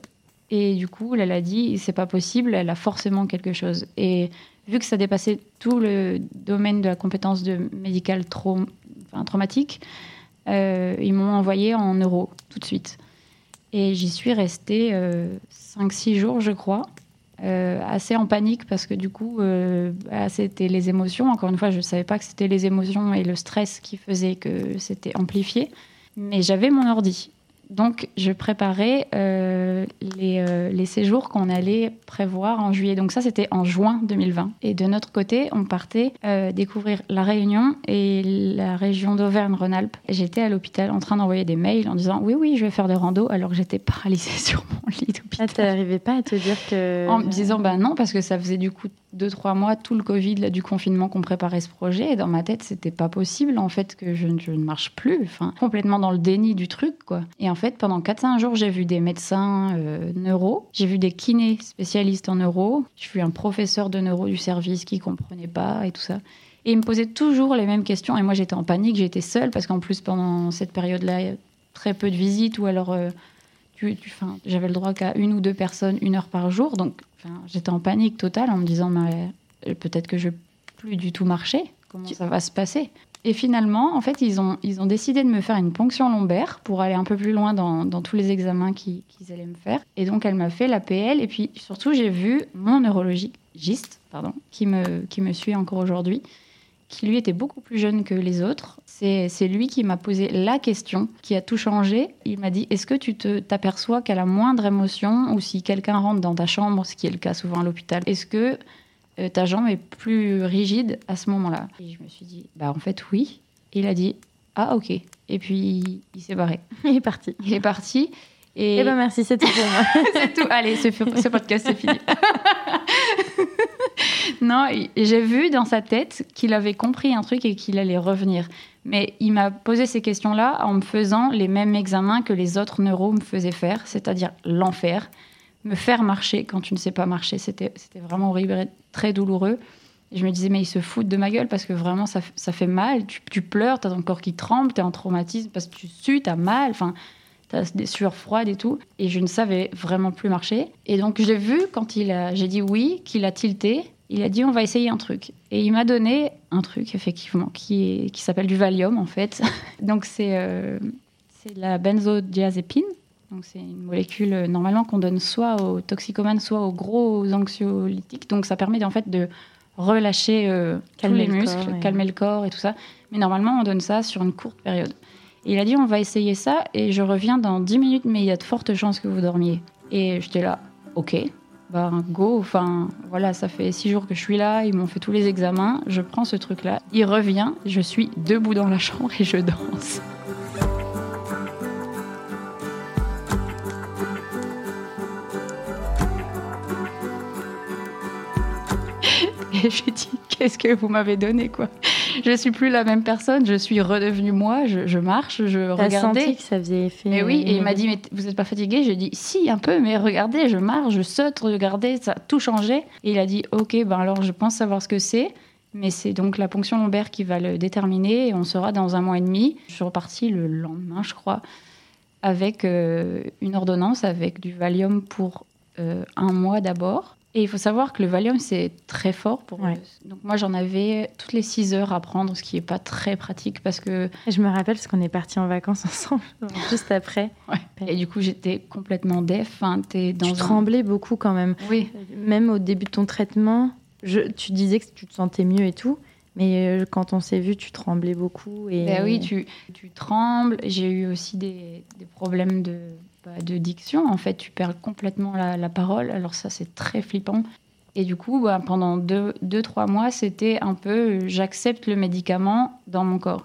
et du coup, elle a dit, c'est pas possible, elle a forcément quelque chose. Et vu que ça dépassait tout le domaine de la compétence de enfin, traumatique, euh, ils m'ont envoyé en neuro tout de suite. Et j'y suis restée 5-6 jours, je crois, euh, assez en panique parce que du coup, euh, bah, c'était les émotions. Encore une fois, je ne savais pas que c'était les émotions et le stress qui faisaient que c'était amplifié. Mais j'avais mon ordi. Donc, je préparais euh, les, euh, les séjours qu'on allait prévoir en juillet. Donc, ça, c'était en juin 2020. Et de notre côté, on partait euh, découvrir la Réunion et la région d'Auvergne-Rhône-Alpes. J'étais à l'hôpital en train d'envoyer des mails en disant Oui, oui, je vais faire des rando alors que j'étais paralysée sur mon lit Ah, d'hôpital. t'arrivais pas à te dire que. En me disant, bah non, parce que ça faisait du coup deux, trois mois, tout le Covid, du confinement qu'on préparait ce projet. Et dans ma tête, c'était pas possible, en fait, que je, ne- marche plus. Enfin, complètement dans le déni du truc, quoi. Et en fait, pendant 4-5 jours, j'ai vu des médecins euh, neuro, j'ai vu des kinés spécialistes en neuro, j'ai vu un professeur de neuro du service qui comprenait pas et tout ça. Et il me posait toujours les mêmes questions. Et moi, j'étais en panique, j'étais seule, parce qu'en plus, pendant cette période-là, très peu de visites, ou alors. euh, j'avais le droit qu'à une ou deux personnes une heure par jour. Donc, 'fin, j'étais en panique totale en me disant, euh, peut-être que je vais plus du tout marcher. Comment ça va se passer? Et finalement, en fait, ils ont, ils ont décidé de me faire une ponction lombaire pour aller un peu plus loin dans, dans tous les examens qui- qu'ils allaient me faire. Et donc, elle m'a fait l'APL. Et puis, surtout, j'ai vu mon neurologiste, pardon, qui me, qui me suit encore aujourd'hui, qui lui était beaucoup plus jeune que les autres. C'est lui qui m'a posé la question qui a tout changé. Il m'a dit Est-ce que tu te- t'aperçois qu'à la moindre émotion, ou si quelqu'un rentre dans ta chambre, ce qui est le cas souvent à l'hôpital, est-ce que euh, ta jambe est plus rigide à ce moment-là? Et je me suis dit Bah, en fait, oui. Et il a dit Ah, ok. Et puis, il s'est barré. Il est parti. Il est parti. Et, Eh ben merci, c'est tout pour moi. c'est tout. Allez, ce, ce podcast, c'est fini. non, j'ai vu dans sa tête qu'il avait compris un truc et qu'il allait revenir. Mais il m'a posé ces questions-là en me faisant les mêmes examens que les autres neuros me faisaient faire, c'est-à-dire l'enfer. Me faire marcher quand tu ne sais pas marcher, c'était vraiment horrible très douloureux. Et je me disais, mais ils se foutent de ma gueule parce que vraiment, ça, fait mal. Tu, tu pleures, tu as ton corps qui tremble, tu es en traumatisme parce que tu sues, tu as mal. Enfin, T'as des sueurs froides et tout. Et je ne savais vraiment plus marcher. Et donc, j'ai vu quand il a, j'ai dit oui, qu'il a tilté. Il a dit on va essayer un truc. Et il m'a donné un truc, effectivement, qui, est, qui s'appelle du Valium, en fait. donc, c'est, euh, la benzodiazépine. Donc, c'est une molécule, euh, normalement, qu'on donne soit aux toxicomanes, soit aux gros anxiolytiques. Donc, ça permet, en fait, de relâcher euh, tous Calmer les le muscles, corps, calmer le corps et tout ça. Mais normalement, on donne ça sur une courte période. Et il a dit on va essayer ça et je reviens dans 10 minutes, mais il y a de fortes chances que vous dormiez. Et j'étais là, ok, bah go. Enfin voilà, ça fait 6 jours que je suis là, ils m'ont fait tous les examens, je prends ce truc-là. Il revient, je suis debout dans la chambre et je danse. Et j'ai dit, qu'est-ce que vous m'avez donné, quoi? Je suis plus la même personne, je suis redevenue moi, je, je marche, je regardais. senti que ça faisait effet. Mais oui, et il m'a dit, mais vous n'êtes pas fatigué J'ai dit, si, un peu, mais regardez, je marche, je saute, regardez, ça a tout changé. Et il a dit, ok, ben alors je pense savoir ce que c'est, mais c'est donc la ponction lombaire qui va le déterminer, et on sera dans un mois et demi. Je suis repartie le lendemain, je crois, avec euh, une ordonnance, avec du Valium pour euh, un mois d'abord. Et il faut savoir que le Valium, c'est très fort pour Ouais. Donc moi, j'en avais toutes les 6 heures à prendre, ce qui n'est pas très pratique parce que Et Je me rappelle parce qu'on est partis en vacances ensemble, juste après. Et du coup, j'étais complètement def. T'es dans tu un- tremblais beaucoup quand même. Oui. Même au début de ton traitement, je, tu disais que tu te sentais mieux et tout. Mais euh, quand on s'est vu, tu tremblais beaucoup. Et... Ben oui, tu, tu trembles. J'ai eu aussi des, des problèmes de, de diction. En fait, tu perds complètement la, la parole. Alors ça, c'est très flippant. Et du coup, bah, pendant deux, deux, trois mois, c'était un peu euh, j'accepte le médicament dans mon corps.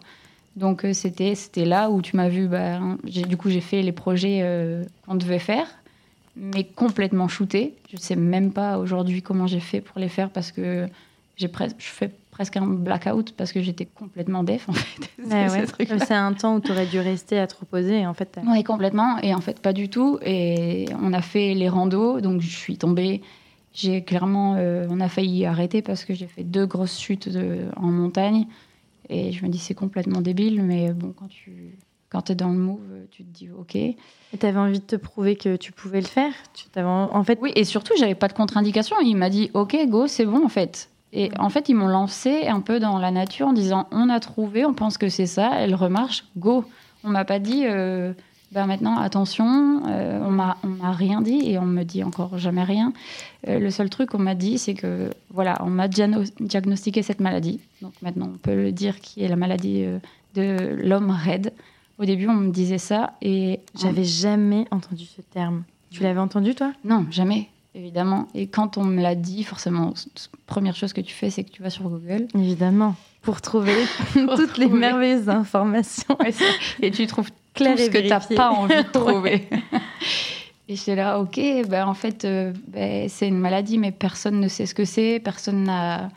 Donc euh, c'était c'était là où tu m'as vu. Bah, hein, du coup, j'ai fait les projets euh, qu'on devait faire, mais complètement shooté. Je sais même pas aujourd'hui comment j'ai fait pour les faire parce que j'ai je fais presque un blackout parce que j'étais complètement def en fait. Ouais. truc-là. C'est un temps où tu aurais dû rester à te reposer. Et en fait, Oui, complètement. Et en fait, pas du tout. Et on a fait les randos, donc je suis tombée. J'ai clairement, euh, on a failli arrêter parce que j'ai fait deux grosses chutes de- en montagne. Et je me dis, c'est complètement débile, mais bon, quand tu, quand tu es dans le move, tu te dis ok. Et tu avais envie de te prouver que tu pouvais le faire? Tu en fait... Oui, et surtout, j'avais pas de contre-indication. Il m'a dit ok, go, c'est bon en fait. Et en fait, ils m'ont lancé un peu dans la nature en disant on a trouvé, on pense que c'est ça, elle remarche, go. On m'a pas dit euh, ben maintenant attention, euh, on m'a on m'a rien dit et on me dit encore jamais rien. Euh, le seul truc qu'on m'a dit, c'est que voilà, on m'a diagnostiqué cette maladie. Donc maintenant, on peut le dire qui est la maladie de l'homme raide. Au début, on me disait ça et j'avais jamais entendu ce terme. Tu l'avais entendu toi? Non, jamais évidemment. Et quand on me l'a dit, forcément, première chose que tu fais, c'est que tu vas sur Google. Évidemment, pour trouver toutes les merveilleuses informations. et tu trouves Claire tout ce que tu n'as pas envie de trouver. Et j'étais là, ok, ben en fait, euh, ben, c'est une maladie, mais personne ne sait ce que c'est, personne n'a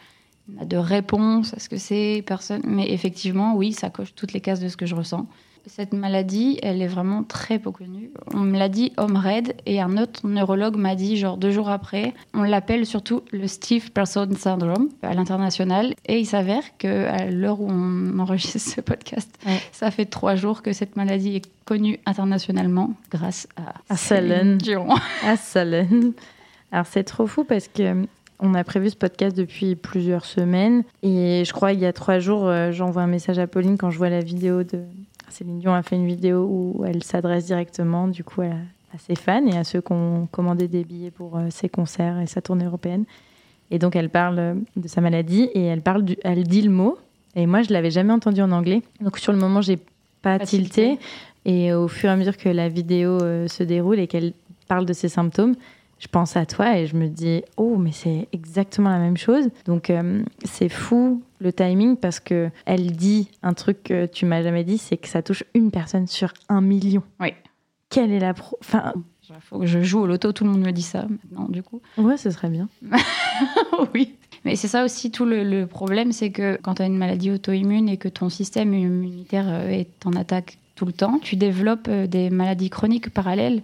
de réponse à ce que c'est, personne. Mais effectivement, oui, ça coche toutes les cases de ce que je ressens. Cette maladie, elle est vraiment très peu connue. On me l'a dit homme raide et un autre neurologue m'a dit, genre deux jours après, on l'appelle surtout le Steve Person Syndrome à l'international. Et il s'avère qu'à l'heure où on enregistre ce podcast, ça fait trois jours que cette maladie est connue internationalement grâce à, à Céline Dion. À Céline. Alors c'est trop fou parce que on a prévu ce podcast depuis plusieurs semaines et je crois il y a trois jours, euh, j'envoie un message à Pauline quand je vois la vidéo de, Céline Dion a fait une vidéo où elle s'adresse directement du coup à, ses fans et à ceux qui ont commandé des billets pour euh, ses concerts et sa tournée européenne. Et donc elle parle euh, de sa maladie et elle parle, du, elle dit le mot. Et moi je l'avais jamais entendu en anglais. Donc sur le moment j'ai pas, pas tilté. Et au fur et à mesure que la vidéo euh, se déroule et qu'elle parle de ses symptômes, je pense à toi et je me dis oh mais c'est exactement la même chose. Donc euh, c'est fou le timing parce que elle dit un truc que tu m'as jamais dit c'est que ça touche une personne sur un million. Oui. Quelle est la pro enfin faut que je joue au loto tout le monde me dit ça maintenant du coup. Ouais ce serait bien. Oui. Mais c'est ça aussi tout le, le problème c'est que quand tu as une maladie auto-immune et que ton système immunitaire euh, est en attaque tout le temps tu développes euh, des maladies chroniques parallèles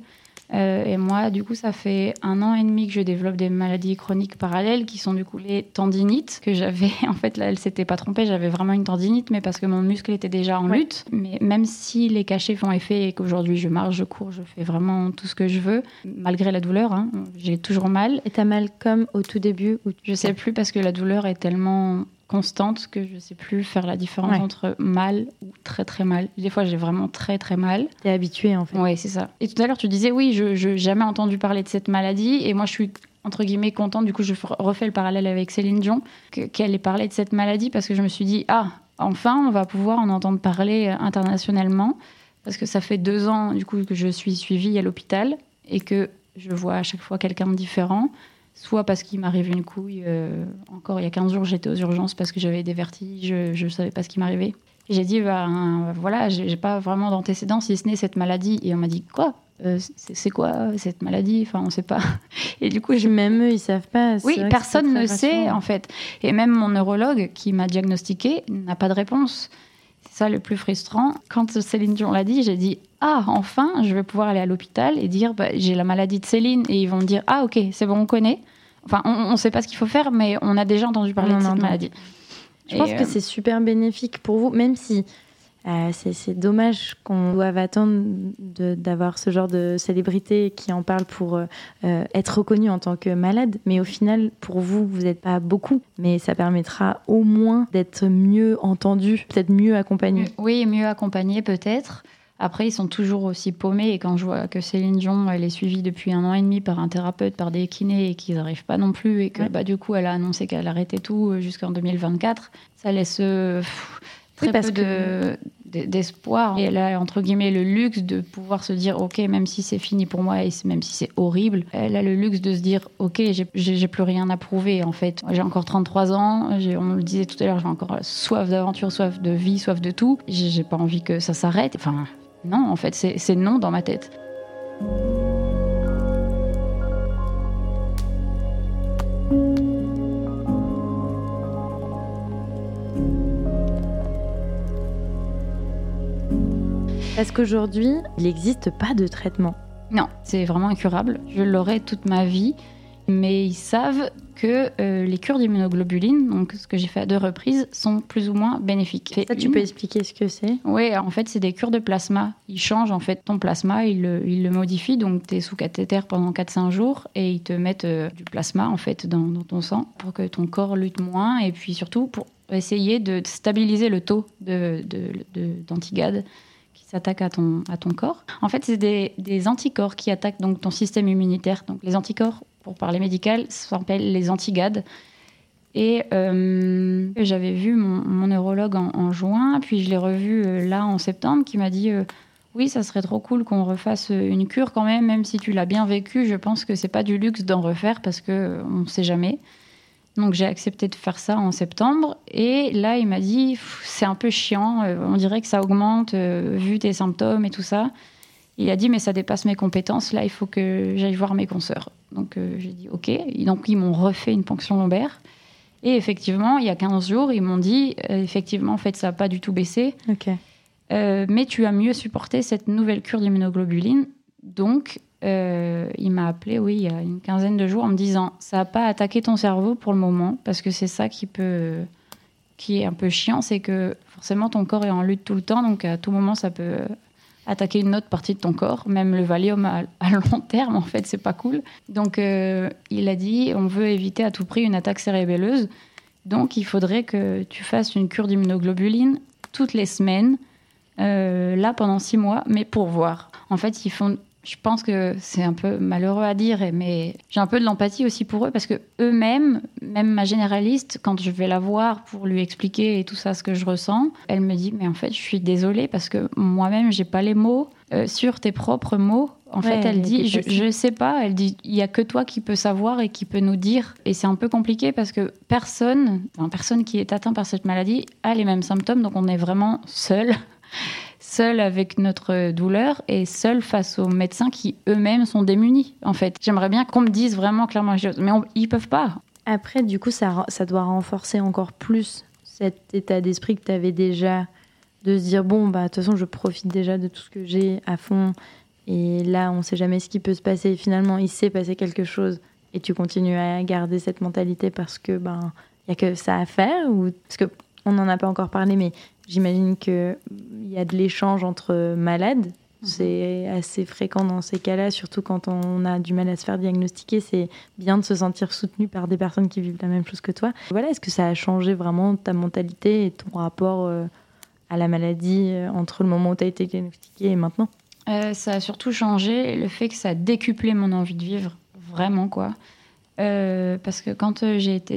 euh, et moi, du coup, ça fait un an et demi que je développe des maladies chroniques parallèles qui sont du coup les tendinites que j'avais. En fait, là, elle s'était pas trompée, j'avais vraiment une tendinite, mais parce que mon muscle était déjà en lutte. Mais même si les cachets font effet et qu'aujourd'hui je marche, je cours, je fais vraiment tout ce que je veux, malgré la douleur, hein, j'ai toujours mal. Et t'as mal comme au tout début où Je sais plus parce que la douleur est tellement constante que je sais plus faire la différence entre mal ou très très mal. Des fois, j'ai vraiment très très mal. T'es habituée en fait. Oui, c'est ça. Et tout à l'heure, tu disais oui, je n'ai jamais entendu parler de cette maladie et moi, je suis entre guillemets contente. Du coup, je refais le parallèle avec Céline Dion qu'elle ait parlé de cette maladie parce que je me suis dit ah enfin, on va pouvoir en entendre parler euh, internationalement parce que ça fait deux ans du coup que je suis suivie à l'hôpital et que je vois à chaque fois quelqu'un de différent soit parce qu'il m'arrive une couille. Euh, encore il y a 15 jours, j'étais aux urgences parce que j'avais des vertiges, je ne savais pas ce qui m'arrivait. J'ai dit, bah, voilà, j'ai pas vraiment d'antécédents si ce n'est cette maladie. Et on m'a dit, quoi euh, C'est quoi cette maladie? Enfin, on ne sait pas. Et du coup, je... même eux, ils savent pas. Oui, personne ne sait en fait. Et même mon neurologue qui m'a diagnostiqué n'a pas de réponse. C'est ça le plus frustrant. Quand Céline Dion l'a dit, j'ai dit ah enfin, je vais pouvoir aller à l'hôpital et dire bah, j'ai la maladie de Céline et ils vont me dire ah ok c'est bon on connaît. Enfin on ne sait pas ce qu'il faut faire mais on a déjà entendu parler de cette maladie. Je pense que euh, c'est super bénéfique pour vous, même si euh, c'est dommage qu'on doive attendre d'avoir ce genre de célébrité qui en parle pour euh, euh, être reconnu en tant que malade. Mais au final, pour vous, vous n'êtes pas beaucoup. Mais ça permettra au moins d'être mieux entendu, peut-être mieux accompagné. Oui, mieux accompagné peut-être. Après, ils sont toujours aussi paumés. Et quand je vois que Céline Dion, elle est suivie depuis un an et demi par un thérapeute, par des kinés, et qu'ils n'arrivent pas non plus, et que bah, du coup, elle a annoncé qu'elle arrêtait tout jusqu'en 2024, ça laisse très peu de, d'espoir. Et elle a, entre guillemets, le luxe de pouvoir se dire, OK, même si c'est fini pour moi et même si c'est horrible, elle a le luxe de se dire, OK, j'ai plus rien à prouver, en fait. J'ai encore 33 ans, on le disait tout à l'heure, j'ai encore soif d'aventure, soif de vie, soif de tout. J'ai pas envie que ça s'arrête. Enfin, non, en fait, c'est non dans ma tête. Parce qu'aujourd'hui, il n'existe pas de traitement? Non, c'est vraiment incurable. Je l'aurai toute ma vie. Mais ils savent que euh, les cures d'immunoglobuline, donc ce que j'ai fait à deux reprises, sont plus ou moins bénéfiques. Ça, tu peux expliquer ce que c'est? Oui, en fait, c'est des cures de plasma. Ils changent en fait ton plasma, ils le, ils le modifient, donc tu es sous cathéter pendant 4-5 jours et ils te mettent euh, du plasma en fait dans, dans, ton sang pour que ton corps lutte moins et puis surtout pour essayer de stabiliser le taux d'antigades. De, de, qui s'attaquent à ton, à ton corps. En fait, c'est des, anticorps qui attaquent donc ton système immunitaire. Donc les anticorps pour parler médical, s'appelle les antigades. Et euh, j'avais vu mon, neurologue en, en, juin, puis je l'ai revu euh, là en septembre, qui m'a dit euh, oui, ça serait trop cool qu'on refasse une cure quand même, même si tu l'as bien vécu. Je pense que c'est pas du luxe d'en refaire parce que on ne sait jamais. Donc j'ai accepté de faire ça en septembre. Et là, il m'a dit c'est un peu chiant. on dirait que ça augmente vu tes symptômes et tout ça. Il a dit mais ça dépasse mes compétences. Là, il faut que j'aille voir mes consoeurs. Donc euh, j'ai dit OK. Et donc ils m'ont refait une ponction lombaire. Et effectivement, il y a 15 jours, ils m'ont dit euh, effectivement, en fait, ça n'a pas du tout baissé. Euh, mais tu as mieux supporté cette nouvelle cure d'immunoglobuline. Donc, euh, il m'a appelé, oui, il y a une quinzaine de jours, en me disant ça n'a pas attaqué ton cerveau pour le moment, parce que c'est ça qui peut, qui est un peu chiant, c'est que forcément ton corps est en lutte tout le temps, donc à tout moment ça peut attaquer une autre partie de ton corps, même le Valium à, long terme, en fait, c'est pas cool. Donc, euh, il a dit on veut éviter à tout prix une attaque cérébelleuse. Donc, il faudrait que tu fasses une cure d'immunoglobuline toutes les semaines, euh, là pendant six mois, mais pour voir. En fait, ils font je pense que c'est un peu malheureux à dire, mais j'ai un peu de l'empathie aussi pour eux parce que eux-mêmes, même ma généraliste, quand je vais la voir pour lui expliquer et tout ça ce que je ressens, elle me dit mais en fait je suis désolée parce que moi-même j'ai pas les mots euh, sur tes propres mots. En ouais, fait, elle dit je, je sais pas, elle dit il y a que toi qui peux savoir et qui peut nous dire. Et c'est un peu compliqué parce que personne, enfin, personne qui est atteint par cette maladie a les mêmes symptômes donc on est vraiment seul seul avec notre douleur et seul face aux médecins qui eux-mêmes sont démunis, en fait. J'aimerais bien qu'on me dise vraiment clairement les choses, mais on, ils peuvent pas. Après, du coup, ça, ça doit renforcer encore plus cet état d'esprit que tu avais déjà de se dire bon, bah, de toute façon, je profite déjà de tout ce que j'ai à fond. Et là, on sait jamais ce qui peut se passer. Finalement, il s'est passé quelque chose. Et tu continues à garder cette mentalité parce que ben il y a que ça à faire ou parce que on n'en a pas encore parlé, mais J'imagine qu'il y a de l'échange entre malades. C'est assez fréquent dans ces cas-là, surtout quand on a du mal à se faire diagnostiquer. C'est bien de se sentir soutenu par des personnes qui vivent la même chose que toi. Voilà, est-ce que ça a changé vraiment ta mentalité et ton rapport à la maladie entre le moment où tu as été diagnostiqué et maintenant? Euh, Ça a surtout changé le fait que ça a décuplé mon envie de vivre, vraiment quoi. Euh, parce que quand euh, j'ai été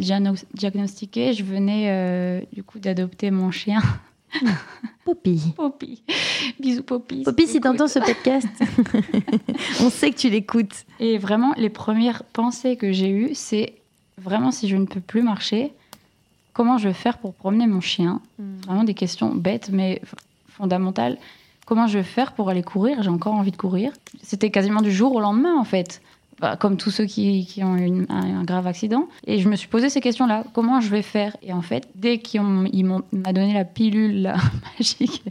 diagnostiquée, je venais euh, du coup d'adopter mon chien Poppy. Poppy. Bisous Poppy. Poppy, si t'entends ce podcast, on sait que tu l'écoutes. Et vraiment, les premières pensées que j'ai eues, c'est vraiment si je ne peux plus marcher, comment je vais faire pour promener mon chien? Mm. Vraiment des questions bêtes, mais fondamentales. Comment je vais faire pour aller courir? J'ai encore envie de courir. C'était quasiment du jour au lendemain, en fait bah, comme tous ceux qui, qui ont eu un, un, grave accident. Et je me suis posé ces questions-là. Comment je vais faire? Et en fait, dès qu'il m'a donné la pilule là, magique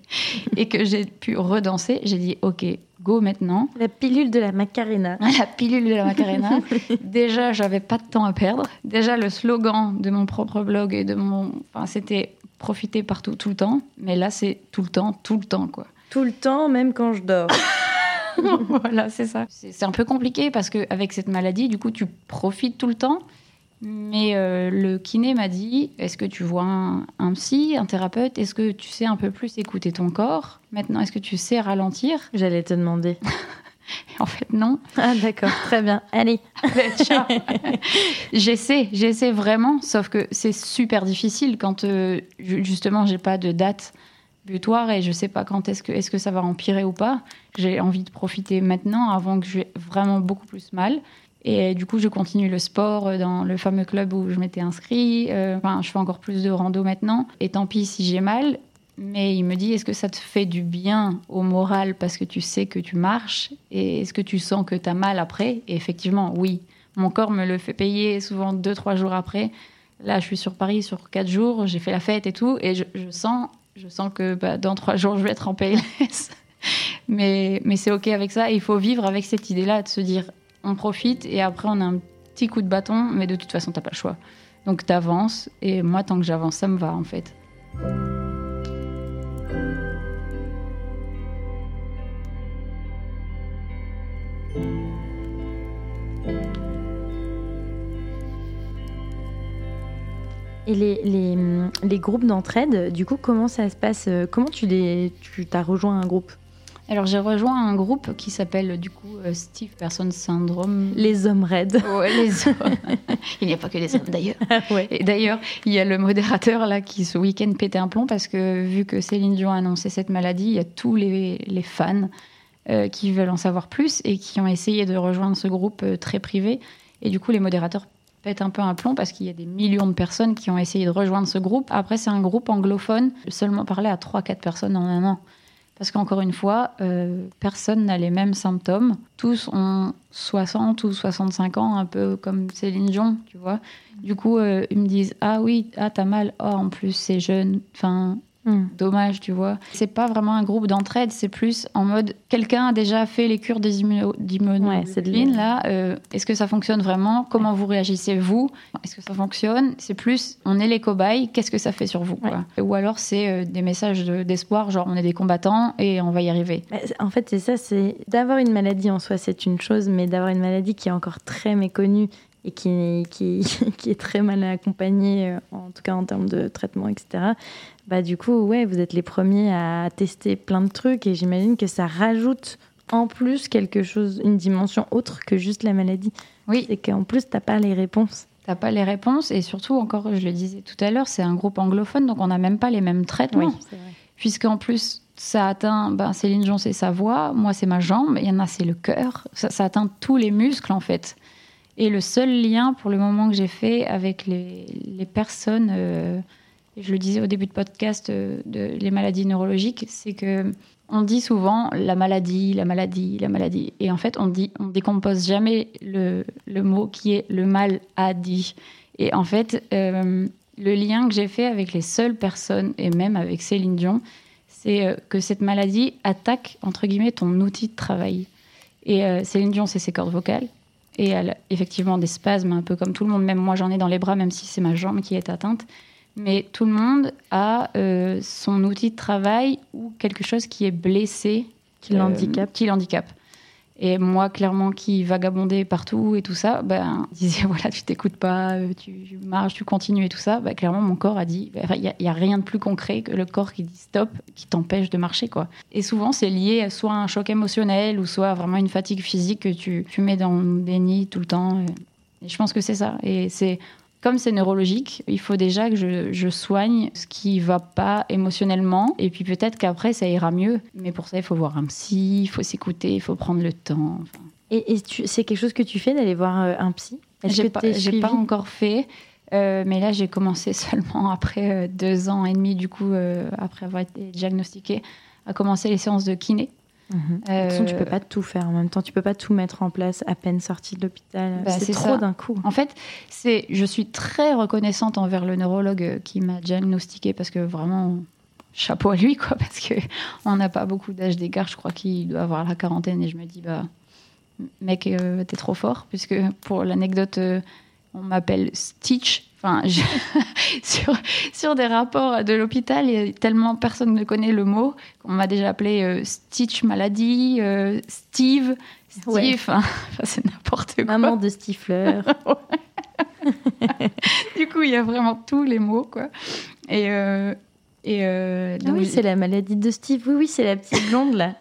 et que j'ai pu redanser, j'ai dit OK, go maintenant. La pilule de la Macarena. La pilule de la Macarena. Déjà, j'avais pas de temps à perdre. Déjà, le slogan de mon propre blog et de mon. Enfin, c'était profiter partout, tout le temps. Mais là, c'est tout le temps, tout le temps, quoi. Tout le temps, même quand je dors. voilà, c'est ça. C'est un peu compliqué parce qu'avec cette maladie, du coup, tu profites tout le temps. Mais euh, le kiné m'a dit est-ce que tu vois un, un psy, un thérapeute? Est-ce que tu sais un peu plus écouter ton corps? Maintenant, est-ce que tu sais ralentir? J'allais te demander. en fait, non. Ah, d'accord, très bien. Allez, ciao. j'essaie, j'essaie vraiment, sauf que c'est super difficile quand euh, justement j'ai pas de date et je sais pas quand est-ce que, est que ça va empirer ou pas. J'ai envie de profiter maintenant avant que j'ai vraiment beaucoup plus mal. Et du coup, je continue le sport dans le fameux club où je m'étais inscrit. Euh, enfin, je fais encore plus de rando maintenant. Et tant pis si j'ai mal. Mais il me dit, est-ce que ça te fait du bien au moral parce que tu sais que tu marches? Et est-ce que tu sens que tu as mal après? Et effectivement, oui. Mon corps me le fait payer souvent deux, trois jours après. Là, je suis sur Paris sur quatre jours, j'ai fait la fête et tout. Et je sens, je sens que bah, dans trois jours, je vais être en PLS. mais mais c'est OK avec ça. Il faut vivre avec cette idée-là de se dire, on profite et après, on a un petit coup de bâton, mais de toute façon, t'as pas le choix. Donc t'avances, et moi, tant que j'avance, ça me va en fait. Et les, les, les groupes d'entraide, du coup, comment ça se passe euh, Comment tu les, tu t'as rejoint un groupe Alors j'ai rejoint un groupe qui s'appelle du coup euh, Steve Person Syndrome. Les hommes raides. Ouais, les hommes. il n'y a pas que des hommes d'ailleurs. ouais. Et d'ailleurs, il y a le modérateur là qui ce week-end pétait un plomb parce que vu que Céline Dion a annoncé cette maladie, il y a tous les, les fans euh, qui veulent en savoir plus et qui ont essayé de rejoindre ce groupe euh, très privé. Et du coup, les modérateurs pètent un peu un plomb parce qu'il y a des millions de personnes qui ont essayé de rejoindre ce groupe. Après, c'est un groupe anglophone, seulement parlé à 3-4 personnes en un an. Parce qu'encore une fois, euh, personne n'a les mêmes symptômes. Tous ont 60 ou 65 ans, un peu comme Céline Dion, tu vois. Du coup, euh, ils me disent Ah oui, ah, t'as mal. Oh, en plus, c'est jeune. Enfin, Hmm. dommage, tu vois. C'est pas vraiment un groupe d'entraide, c'est plus en mode quelqu'un a déjà fait les cures des immuno- Ouais, de là. euh, Est-ce que ça fonctionne vraiment? Comment vous réagissez, vous? Est-ce que ça fonctionne? C'est plus on est les cobayes, qu'est-ce que ça fait sur vous quoi? Ou alors c'est euh, des messages de- d'espoir, genre on est des combattants et on va y arriver. Bah, En fait, c'est ça, c'est d'avoir une maladie en soi, c'est une chose, mais d'avoir une maladie qui est encore très méconnue et qui, qui, qui est très mal accompagnée, euh, en tout cas en termes de traitement, etc. Bah, du coup, ouais, vous êtes les premiers à tester plein de trucs et j'imagine que ça rajoute en plus quelque chose, une dimension autre que juste la maladie. Oui. C'est qu'en plus, t'as pas les réponses. T'as pas les réponses et surtout, encore, je le disais tout à l'heure, c'est un groupe anglophone, donc on n'a même pas les mêmes traitements. c'est vrai. puisqu'en plus ça atteint ben, Céline Dion c'est sa voix moi c'est ma jambe il y en a c'est le cœur ça, ça atteint tous les muscles en fait et le seul lien pour le moment que j'ai fait avec les, personnes euh, je le disais au début de podcast euh, de les maladies neurologiques c'est que on dit souvent la maladie la maladie la maladie et en fait on dit on décompose jamais le, le mot qui est le mal a dit et en fait euh, le lien que j'ai fait avec les seules personnes, et même avec Céline Dion, c'est que cette maladie attaque, entre guillemets, ton outil de travail. Et Céline Dion, c'est ses cordes vocales. Et elle a effectivement des spasmes, un peu comme tout le monde. Même moi, j'en ai dans les bras, même si c'est ma jambe qui est atteinte. Mais tout le monde a euh, son outil de travail ou quelque chose qui est blessé. Qui l'handicape. Et moi, clairement, qui vagabondais partout et tout ça, ben, disais, voilà, tu t'écoutes pas, euh, tu marches, tu continues et tout ça. Ben, clairement, mon corps a dit, il n'y a, rien de plus concret que le corps qui dit stop, qui t'empêche de marcher. quoi. Et souvent, c'est lié à soit un choc émotionnel ou soit vraiment une fatigue physique que tu, mets dans le déni tout le temps. Et je pense que c'est ça. Et c'est comme c'est neurologique, il faut déjà que je, je soigne ce qui va pas émotionnellement. Et puis peut-être qu'après, ça ira mieux. Mais pour ça, il faut voir un psy, il faut s'écouter, il faut prendre le temps. Enfin, Et, c'est quelque chose que tu fais d'aller voir euh, un psy? J'ai pas, pas encore fait. euh, mais là, j'ai commencé seulement après euh, deux ans et demi, du coup, euh, après avoir été diagnostiquée, à commencer les séances de kiné. Mhm. De toute façon, tu Euh, peux pas tout faire en même temps. Tu peux pas tout mettre en place à peine sorti de l'hôpital. Bah, c'est trop d'un coup. En fait, c'est, je suis très reconnaissante envers le neurologue euh, qui m'a diagnostiqué parce que vraiment, chapeau à lui, quoi, parce que on n'a pas beaucoup d'âge d'écart. Je crois qu'il doit avoir la quarantaine et je me dis, bah, mec, euh, t'es trop fort, puisque pour l'anecdote, euh, on m'appelle Stitch. Enfin, je- sur, sur des rapports de l'hôpital, il y a tellement personne ne connaît le mot qu'on m'a déjà appelé euh, Stitch maladie, euh, Steve, Steve. Ouais. Enfin, c'est n'importe quoi. Maman de Stifler. Du coup, il y a vraiment tous les mots, quoi. Et, euh, et euh, Ah oui, c'est la maladie de Steve. Oui, oui, c'est la petite blonde là,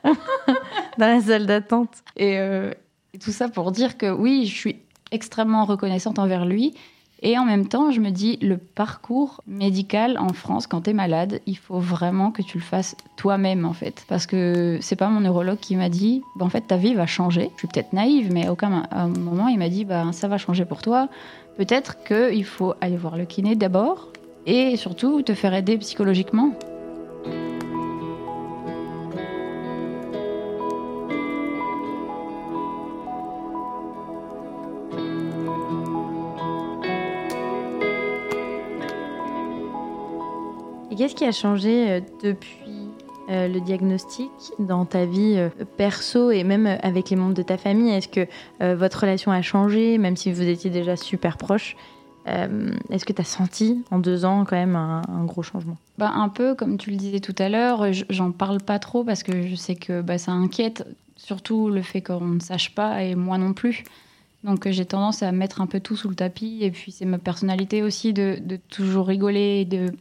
dans la salle d'attente. et, euh, et tout ça pour dire que oui, je suis extrêmement reconnaissante envers lui. Et en même temps, je me dis, le parcours médical en France, quand tu es malade, il faut vraiment que tu le fasses toi-même, en fait. Parce que c'est pas mon neurologue qui m'a dit, bah, en fait, ta vie va changer. Je suis peut-être naïve, mais à aucun un moment, il m'a dit, bah, ça va changer pour toi. Peut-être qu'il faut aller voir le kiné d'abord et surtout te faire aider psychologiquement. Qu'est-ce qui a changé euh, depuis euh, le diagnostic dans ta vie euh, perso et même avec les membres de ta famille? Est-ce que votre relation a changé, même si vous étiez déjà super proches? Est-ce que tu as senti en deux ans quand même un, gros changement? Bah, Un peu, comme tu le disais tout à l'heure, j'en parle pas trop parce que je sais que bah, ça inquiète, surtout le fait qu'on ne sache pas et moi non plus. Donc j'ai tendance à mettre un peu tout sous le tapis et puis c'est ma personnalité aussi de toujours rigoler et de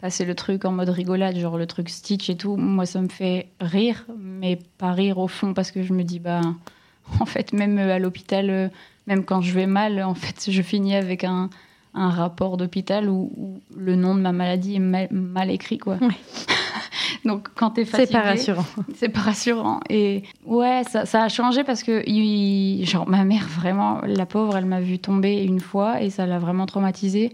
passer le truc en mode rigolade, genre le truc Stitch et tout. Moi ça me fait rire, mais pas rire au fond parce que je me dis bah en fait même à l'hôpital, euh, même quand je vais mal, en fait je finis avec un, un rapport d'hôpital où, le nom de ma maladie est mal, écrit quoi. Donc quand t'es fatigué, c'est pas rassurant. C'est pas rassurant. Et ouais, ça, ça a changé parce que genre ma mère vraiment, la pauvre, elle m'a vu tomber une fois et ça l'a vraiment traumatisée.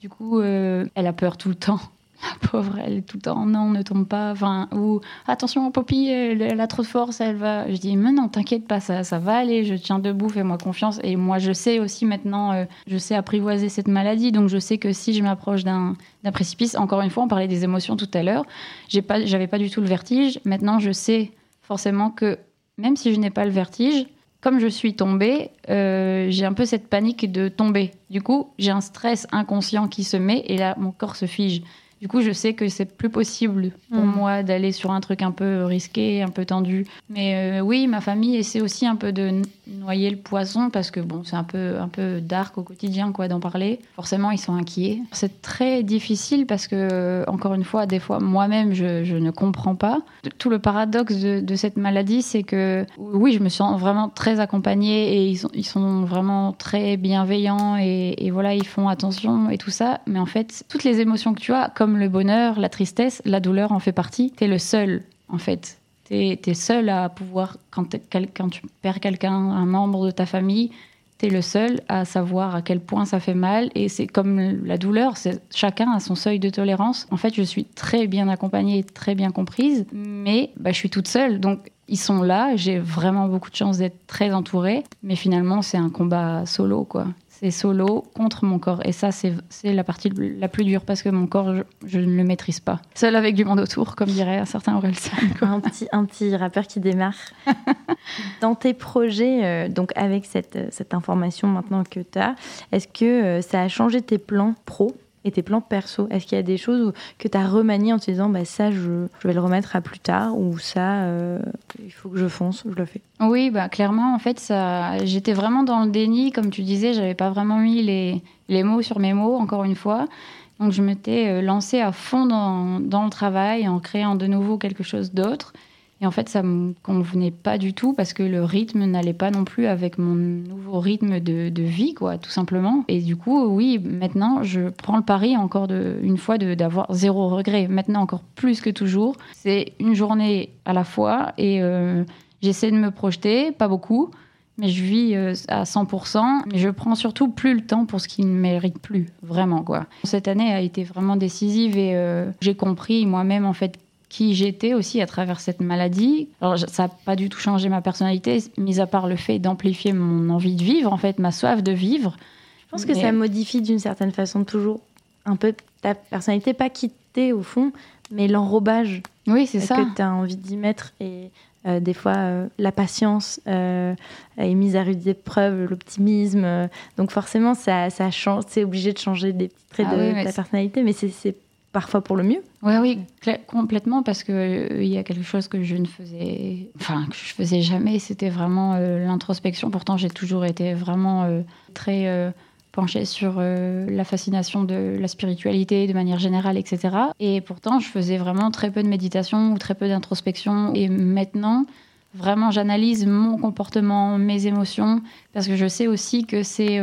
Du coup, euh, elle a peur tout le temps. La pauvre, elle est tout le temps, non, ne tombe pas. Enfin, ou attention, Poppy, elle, a trop de force, elle va. Je dis, mais non, t'inquiète pas, ça, ça va aller, je tiens debout, fais-moi confiance. Et moi, je sais aussi maintenant, euh, je sais apprivoiser cette maladie, donc je sais que si je m'approche d'un précipice, encore une fois, on parlait des émotions tout à l'heure, pas, j'avais pas du tout le vertige. Maintenant, je sais forcément que même si je n'ai pas le vertige, comme je suis tombée, euh, j'ai un peu cette panique de tomber. Du coup, j'ai un stress inconscient qui se met et là, mon corps se fige. Du coup, je sais que c'est plus possible pour mm. moi d'aller sur un truc un peu risqué, un peu tendu. Mais euh, oui, ma famille essaie aussi un peu de noyer le poisson parce que bon, c'est un peu un peu dark au quotidien quoi d'en parler. Forcément, ils sont inquiets. C'est très difficile parce que encore une fois, des fois moi-même je, ne comprends pas. Tout le paradoxe de, cette maladie, c'est que oui, je me sens vraiment très accompagnée et ils sont, ils sont vraiment très bienveillants et, et voilà, ils font attention et tout ça. Mais en fait, toutes les émotions que tu as, comme le bonheur, la tristesse, la douleur en fait partie. Tu es le seul, en fait. Tu es, seul à pouvoir, quand, tu perds quelqu'un, un membre de ta famille, tu es le seul à savoir à quel point ça fait mal. Et c'est comme la douleur, chacun a son seuil de tolérance. En fait, je suis très bien accompagnée, très bien comprise, mais bah, je suis toute seule. Donc, ils sont là. J'ai vraiment beaucoup de chance d'être très entourée. Mais finalement, c'est un combat solo, quoi c'est solo contre mon corps. Et ça, c'est la partie la plus dure parce que mon corps, je, ne le maîtrise pas. Seul avec du monde autour, comme dirait un certain Orelsan. un, petit, un petit rappeur qui démarre. Dans tes projets, euh, donc avec cette, cette information maintenant que tu as, est-ce que euh, ça a changé tes plans pro? Et tes plans perso Est-ce qu'il y a des choses que tu as remaniées en te disant bah, ça, je, je, vais le remettre à plus tard ou ça, euh, il faut que je fonce, je le fais? Oui, bah, clairement, en fait, ça, j'étais vraiment dans le déni. Comme tu disais, j'avais pas vraiment mis les, les mots sur mes mots, encore une fois. Donc, je m'étais euh, lancée à fond dans, dans le travail en créant de nouveau quelque chose d'autre. Et en fait, ça me convenait pas du tout parce que le rythme n'allait pas non plus avec mon nouveau rythme de, vie, quoi, tout simplement. Et du coup, oui, maintenant, je prends le pari encore une fois d'avoir zéro regret. Maintenant, encore plus que toujours. C'est une journée à la fois et euh, j'essaie de me projeter, pas beaucoup. Mais je vis euh, à 100%, mais je prends surtout plus le temps pour ce qui ne mérite plus, vraiment quoi. Cette année a été vraiment décisive et euh, j'ai compris moi-même en fait qui j'étais aussi à travers cette maladie. Alors ça n'a pas du tout changé ma personnalité, mis à part le fait d'amplifier mon envie de vivre, en fait, ma soif de vivre. Je pense que ça modifie d'une certaine façon toujours un peu ta personnalité, pas quitter au fond, mais l'enrobage. Oui, c'est ça. Que tu as envie d'y mettre et euh, des fois, euh, la patience euh, est mise à rude épreuve, l'optimisme. donc forcément, ça, ça change. C'est obligé de changer des petits traits ah de, ta personnalité, mais c'est parfois pour le mieux. Ouais, oui, complètement, parce que euh, y a quelque chose que je ne faisais, enfin que je faisais jamais. C'était vraiment euh, l'introspection. Pourtant, j'ai toujours été vraiment euh, très penchée sur la fascination de la spiritualité de manière générale, etc. Et pourtant, je faisais vraiment très peu de méditation ou très peu d'introspection. Et maintenant, vraiment, j'analyse mon comportement, mes émotions, parce que je sais aussi que c'est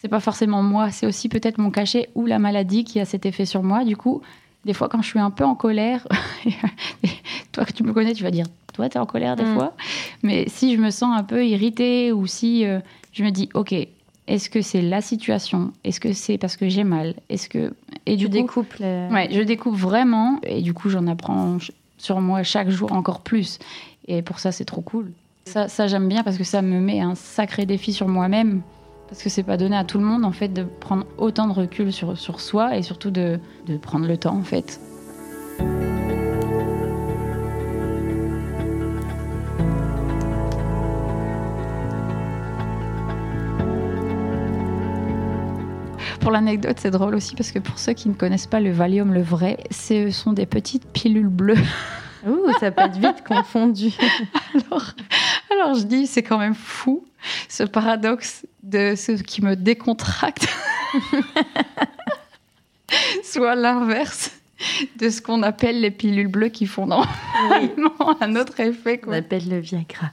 c'est pas forcément moi, c'est aussi peut-être mon cachet ou la maladie qui a cet effet sur moi. Du coup, des fois, quand je suis un peu en colère, toi que tu me connais, tu vas dire, toi, tu es en colère des mm. fois. Mais si je me sens un peu irritée ou si euh, je me dis, OK, est-ce que c'est la situation? Est-ce que c'est parce que j'ai mal? Est-ce que et du tu coup, Ouais, je découpe vraiment et du coup, j'en apprends sur moi chaque jour encore plus. Et pour ça, c'est trop cool. Ça, ça j'aime bien parce que ça me met un sacré défi sur moi-même parce que c'est pas donné à tout le monde en fait de prendre autant de recul sur, sur soi et surtout de, de prendre le temps en fait. pour l'anecdote, c'est drôle aussi parce que pour ceux qui ne connaissent pas le Valium, le vrai, ce sont des petites pilules bleues. Ouh, ça peut être vite confondu. alors, alors je dis, c'est quand même fou ce paradoxe de ce qui me décontracte, soit l'inverse de ce qu'on appelle les pilules bleues qui font normalement un autre effet. On Quoi. appelle le Viagra.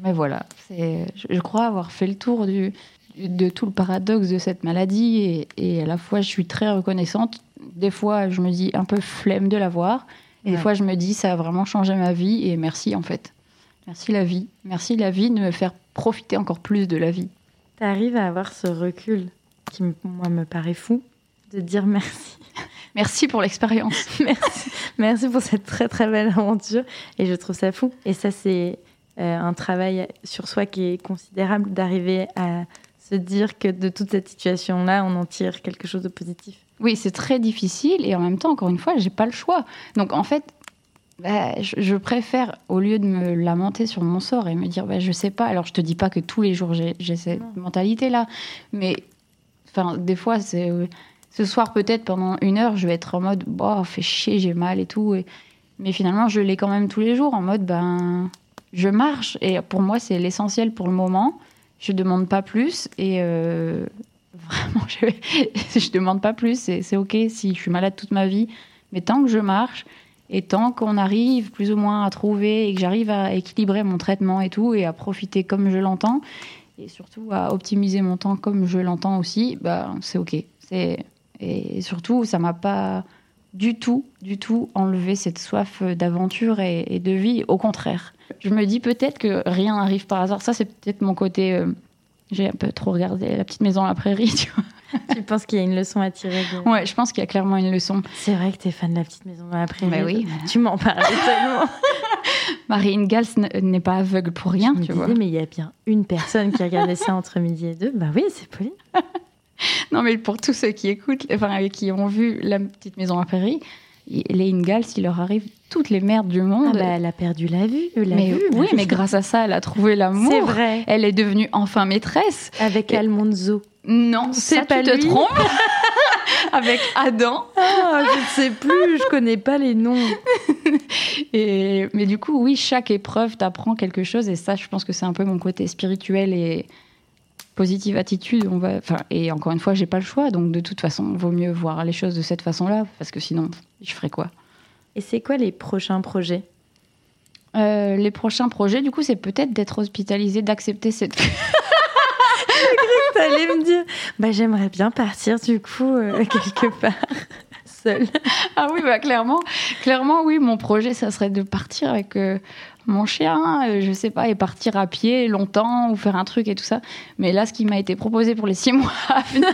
Mais voilà, c'est, je, crois avoir fait le tour du, de tout le paradoxe de cette maladie et, et à la fois je suis très reconnaissante. Des fois, je me dis un peu flemme de l'avoir et des fois, je me dis ça a vraiment changé ma vie et merci en fait. Merci la vie. Merci la vie de me faire profiter encore plus de la vie. Tu arrives à avoir ce recul qui, moi, me paraît fou, de dire merci. Merci pour l'expérience. merci. Merci pour cette très très belle aventure. Et je trouve ça fou. Et ça, c'est euh, un travail sur soi qui est considérable d'arriver à se dire que de toute cette situation-là, on en tire quelque chose de positif. Oui, c'est très difficile et en même temps, encore une fois, j'ai pas le choix. Donc en fait, bah, je, je préfère, au lieu de me lamenter sur mon sort et me dire, bah, je sais pas, alors je te dis pas que tous les jours j'ai cette mentalité-là, mais enfin, des fois, c'est. euh, Ce soir, peut-être pendant une heure, je vais être en mode, bah, fait chier, j'ai mal et tout. et- Mais finalement, je l'ai quand même tous les jours en mode, ben, je marche. Et pour moi, c'est l'essentiel pour le moment. Je demande pas plus et euh, vraiment, je, je demande pas plus. C'est ok si je suis malade toute ma vie, mais tant que je marche et tant qu'on arrive plus ou moins à trouver et que j'arrive à équilibrer mon traitement et tout et à profiter comme je l'entends et surtout à optimiser mon temps comme je l'entends aussi, bah, c'est ok. Et surtout, ça m'a pas du tout, du tout enlevé cette soif d'aventure et, et de vie. Au contraire, je me dis peut-être que rien n'arrive par hasard. Ça, c'est peut-être mon côté. euh, j'ai un peu trop regardé la petite maison à la prairie, tu vois. tu penses qu'il y a une leçon à tirer de... Ouais, je pense qu'il y a clairement une leçon. C'est vrai que tu es fan de la petite maison dans la prairie. Bah oui. Tu m'en parlais tellement. Marie Ingalls n- n'est pas aveugle pour rien, Je me tu disais, vois. mais il y a bien une personne qui regardait ça entre midi et deux. Bah oui, c'est Pauline. Non, mais pour tous ceux qui écoutent, enfin, qui ont vu la petite maison à la prairie, les Ingalls, il leur arrive toutes les merdes du Ah monde. bah, elle a perdu la vue. La mais vue oui, mais grâce à ça, elle a trouvé l'amour. C'est vrai. Elle est devenue enfin maîtresse. Avec Et- Almonzo. Non, C'est pas tu te lui. trompes. Avec Adam. Ah, je ne sais plus, je connais pas les noms. Et, mais du coup, oui, chaque épreuve t'apprend quelque chose. Et ça, je pense que c'est un peu mon côté spirituel et positive attitude. On va, enfin, et encore une fois, j'ai pas le choix. Donc, de toute façon, vaut mieux voir les choses de cette façon-là. Parce que sinon, je ferais quoi? Et c'est quoi les prochains projets? Euh, Les prochains projets, du coup, c'est peut-être d'être hospitalisé, d'accepter cette. T'allais me dire, bah j'aimerais bien partir du coup euh, quelque part seule. ah oui, bah clairement, clairement, oui, mon projet, ça serait de partir avec euh, mon chien, euh, je sais pas, et partir à pied longtemps ou faire un truc et tout ça. Mais là, ce qui m'a été proposé pour les six mois à venir,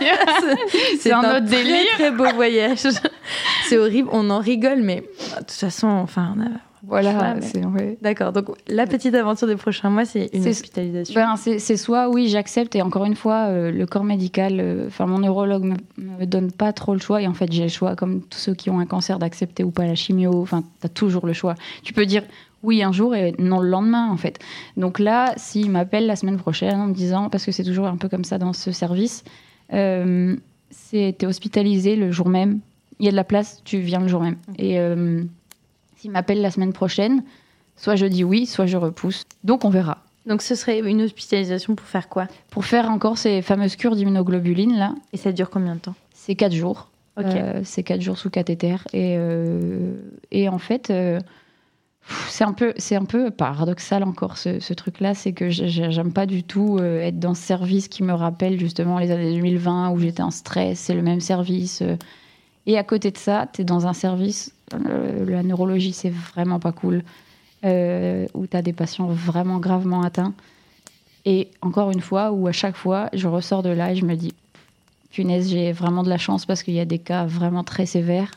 c'est un, autre très, délire. Très beau voyage. c'est horrible, on en rigole, mais de toute façon, enfin, on a. Voilà, mais- c'est ouais. D'accord. Donc la petite aventure des prochains mois, c'est une C'est- hospitalisation. Ben, c'est soit oui, j'accepte, et encore une fois, euh, le corps médical, euh, enfin mon neurologue me, me donne pas trop le choix, et en fait j'ai le choix, comme tous ceux qui ont un cancer, d'accepter ou pas la chimio, enfin t'as toujours le choix. Tu peux dire oui un jour et non le lendemain, en fait. Donc là, s'il m'appelle la semaine prochaine en me disant, parce que c'est toujours un peu comme ça dans ce service, euh, c'est t'es hospitalisé le jour même, il y a de la place, tu viens le jour même. Et euh, s'il m'appelle la semaine prochaine, soit je dis oui, soit je repousse. Donc on verra Donc ce serait une hospitalisation pour faire quoi? Pour faire encore ces fameuses cures d'immunoglobuline là. Et ça dure combien de temps? C'est 4 jours. Euh, c'est 4 jours sous cathéter. Et, euh, et en fait, euh, c'est un, peu, c'est un peu paradoxal encore ce, ce truc-là. C'est que j'ai- j'ai- j'aime pas du tout euh, être dans ce service qui me rappelle justement les années 2020 où j'étais en stress. C'est le même service. euh. Et à côté de ça, tu es dans un service, euh, la neurologie, c'est vraiment pas cool, où tu as des patients vraiment gravement atteints. Et encore une fois, où à chaque fois, je ressors de là et je me dis, punaise, j'ai vraiment de la chance parce qu'il y a des cas vraiment très sévères.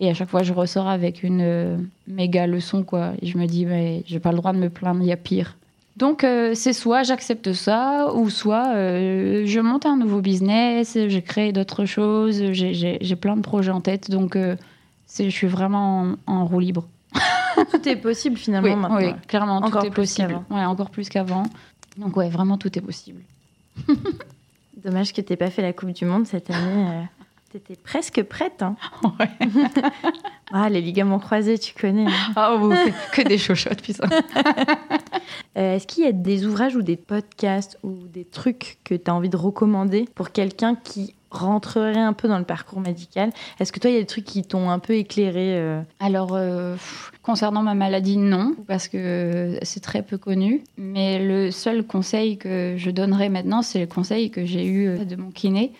Et à chaque fois, je ressors avec une euh, méga leçon, quoi. Et je me dis, mais j'ai pas le droit de me plaindre, il y a pire. Donc, euh, c'est soit j'accepte ça, ou soit euh, je monte un nouveau business, je crée d'autres choses, j'ai- j'ai j'ai plein de projets en tête. Donc, je suis vraiment en, en roue libre. Tout est possible finalement Oui, maintenant. oui, clairement, Encore tout est possible. Ouais, encore plus qu'avant. Donc, ouais, vraiment, tout est possible. Dommage que t'aies pas fait la Coupe du Monde cette année. T'étais presque prête. Hein. Ouais. Ah, les ligaments croisés, tu connais. hein. Ah, oh, que, que des chochottes, putain. Euh, Est-ce qu'il y a des ouvrages ou des podcasts ou des trucs que tu as envie de recommander pour quelqu'un qui rentrerait un peu dans le parcours médical? Est-ce que toi, il y a des trucs qui t'ont un peu éclairé euh, Alors, euh, pff, concernant ma maladie, non, parce que c'est très peu connu. Mais le seul conseil que je donnerais maintenant, c'est le conseil que j'ai eu de mon kiné.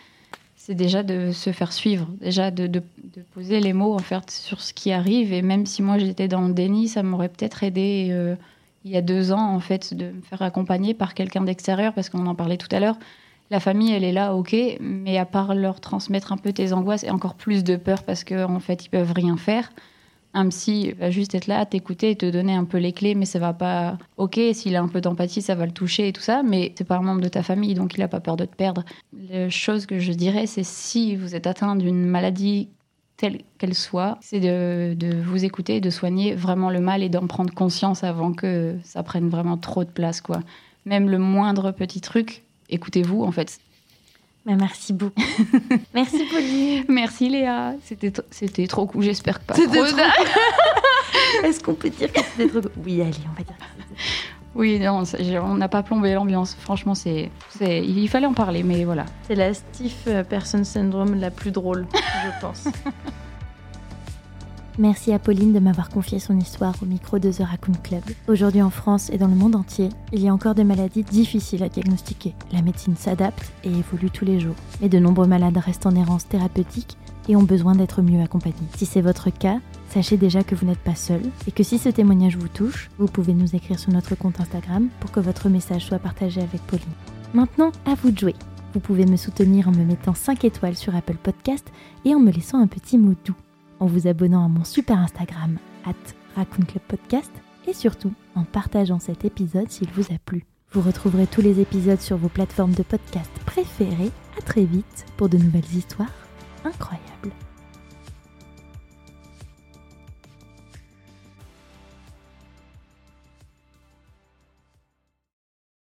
C'est déjà de se faire suivre, déjà de, poser les mots en fait sur ce qui arrive. Et même si moi j'étais dans le déni, ça m'aurait peut-être aidé euh, il y a deux ans en fait de me faire accompagner par quelqu'un d'extérieur, parce qu'on en parlait tout à l'heure. La famille, elle est là, ok, mais à part leur transmettre un peu tes angoisses et encore plus de peur parce qu'en en fait ils peuvent rien faire un psy va juste être là, t'écouter et te donner un peu les clés, mais ça va pas. Ok, s'il a un peu d'empathie, ça va le toucher et tout ça, mais c'est pas un membre de ta famille, donc il a pas peur de te perdre. La chose que je dirais, c'est si vous êtes atteint d'une maladie telle qu'elle soit, c'est de, de vous écouter, de soigner vraiment le mal et d'en prendre conscience avant que ça prenne vraiment trop de place, quoi. Même le moindre petit truc, écoutez-vous, en fait. Bah, Merci beaucoup. Merci Pauline. Merci Léa, c'était c'était trop cool, j'espère que pas C'était trop trop Est-ce qu'on peut dire que c'était trop... Oui, allez, on va dire. Oui, non, on n'a pas plombé l'ambiance. Franchement, c'est, c'est, il fallait en parler, mais voilà. C'est la stiff euh, person syndrome la plus drôle, je pense. Merci à Pauline de m'avoir confié son histoire au micro de The Raccoon Club. Aujourd'hui en France et dans le monde entier, il y a encore des maladies difficiles à diagnostiquer. La médecine s'adapte et évolue tous les jours. Mais de nombreux malades restent en errance thérapeutique et ont besoin d'être mieux accompagnés. Si c'est votre cas, sachez déjà que vous n'êtes pas seul et que si ce témoignage vous touche, vous pouvez nous écrire sur notre compte Instagram pour que votre message soit partagé avec Pauline. Maintenant, à vous de jouer. Vous pouvez me soutenir en me mettant 5 étoiles sur Apple Podcast et en me laissant un petit mot doux, en vous abonnant à mon super Instagram, at Raccoon Club Podcast, et surtout en partageant cet épisode s'il vous a plu. Vous retrouverez tous les épisodes sur vos plateformes de podcast préférées. À très vite pour de nouvelles histoires incroyables.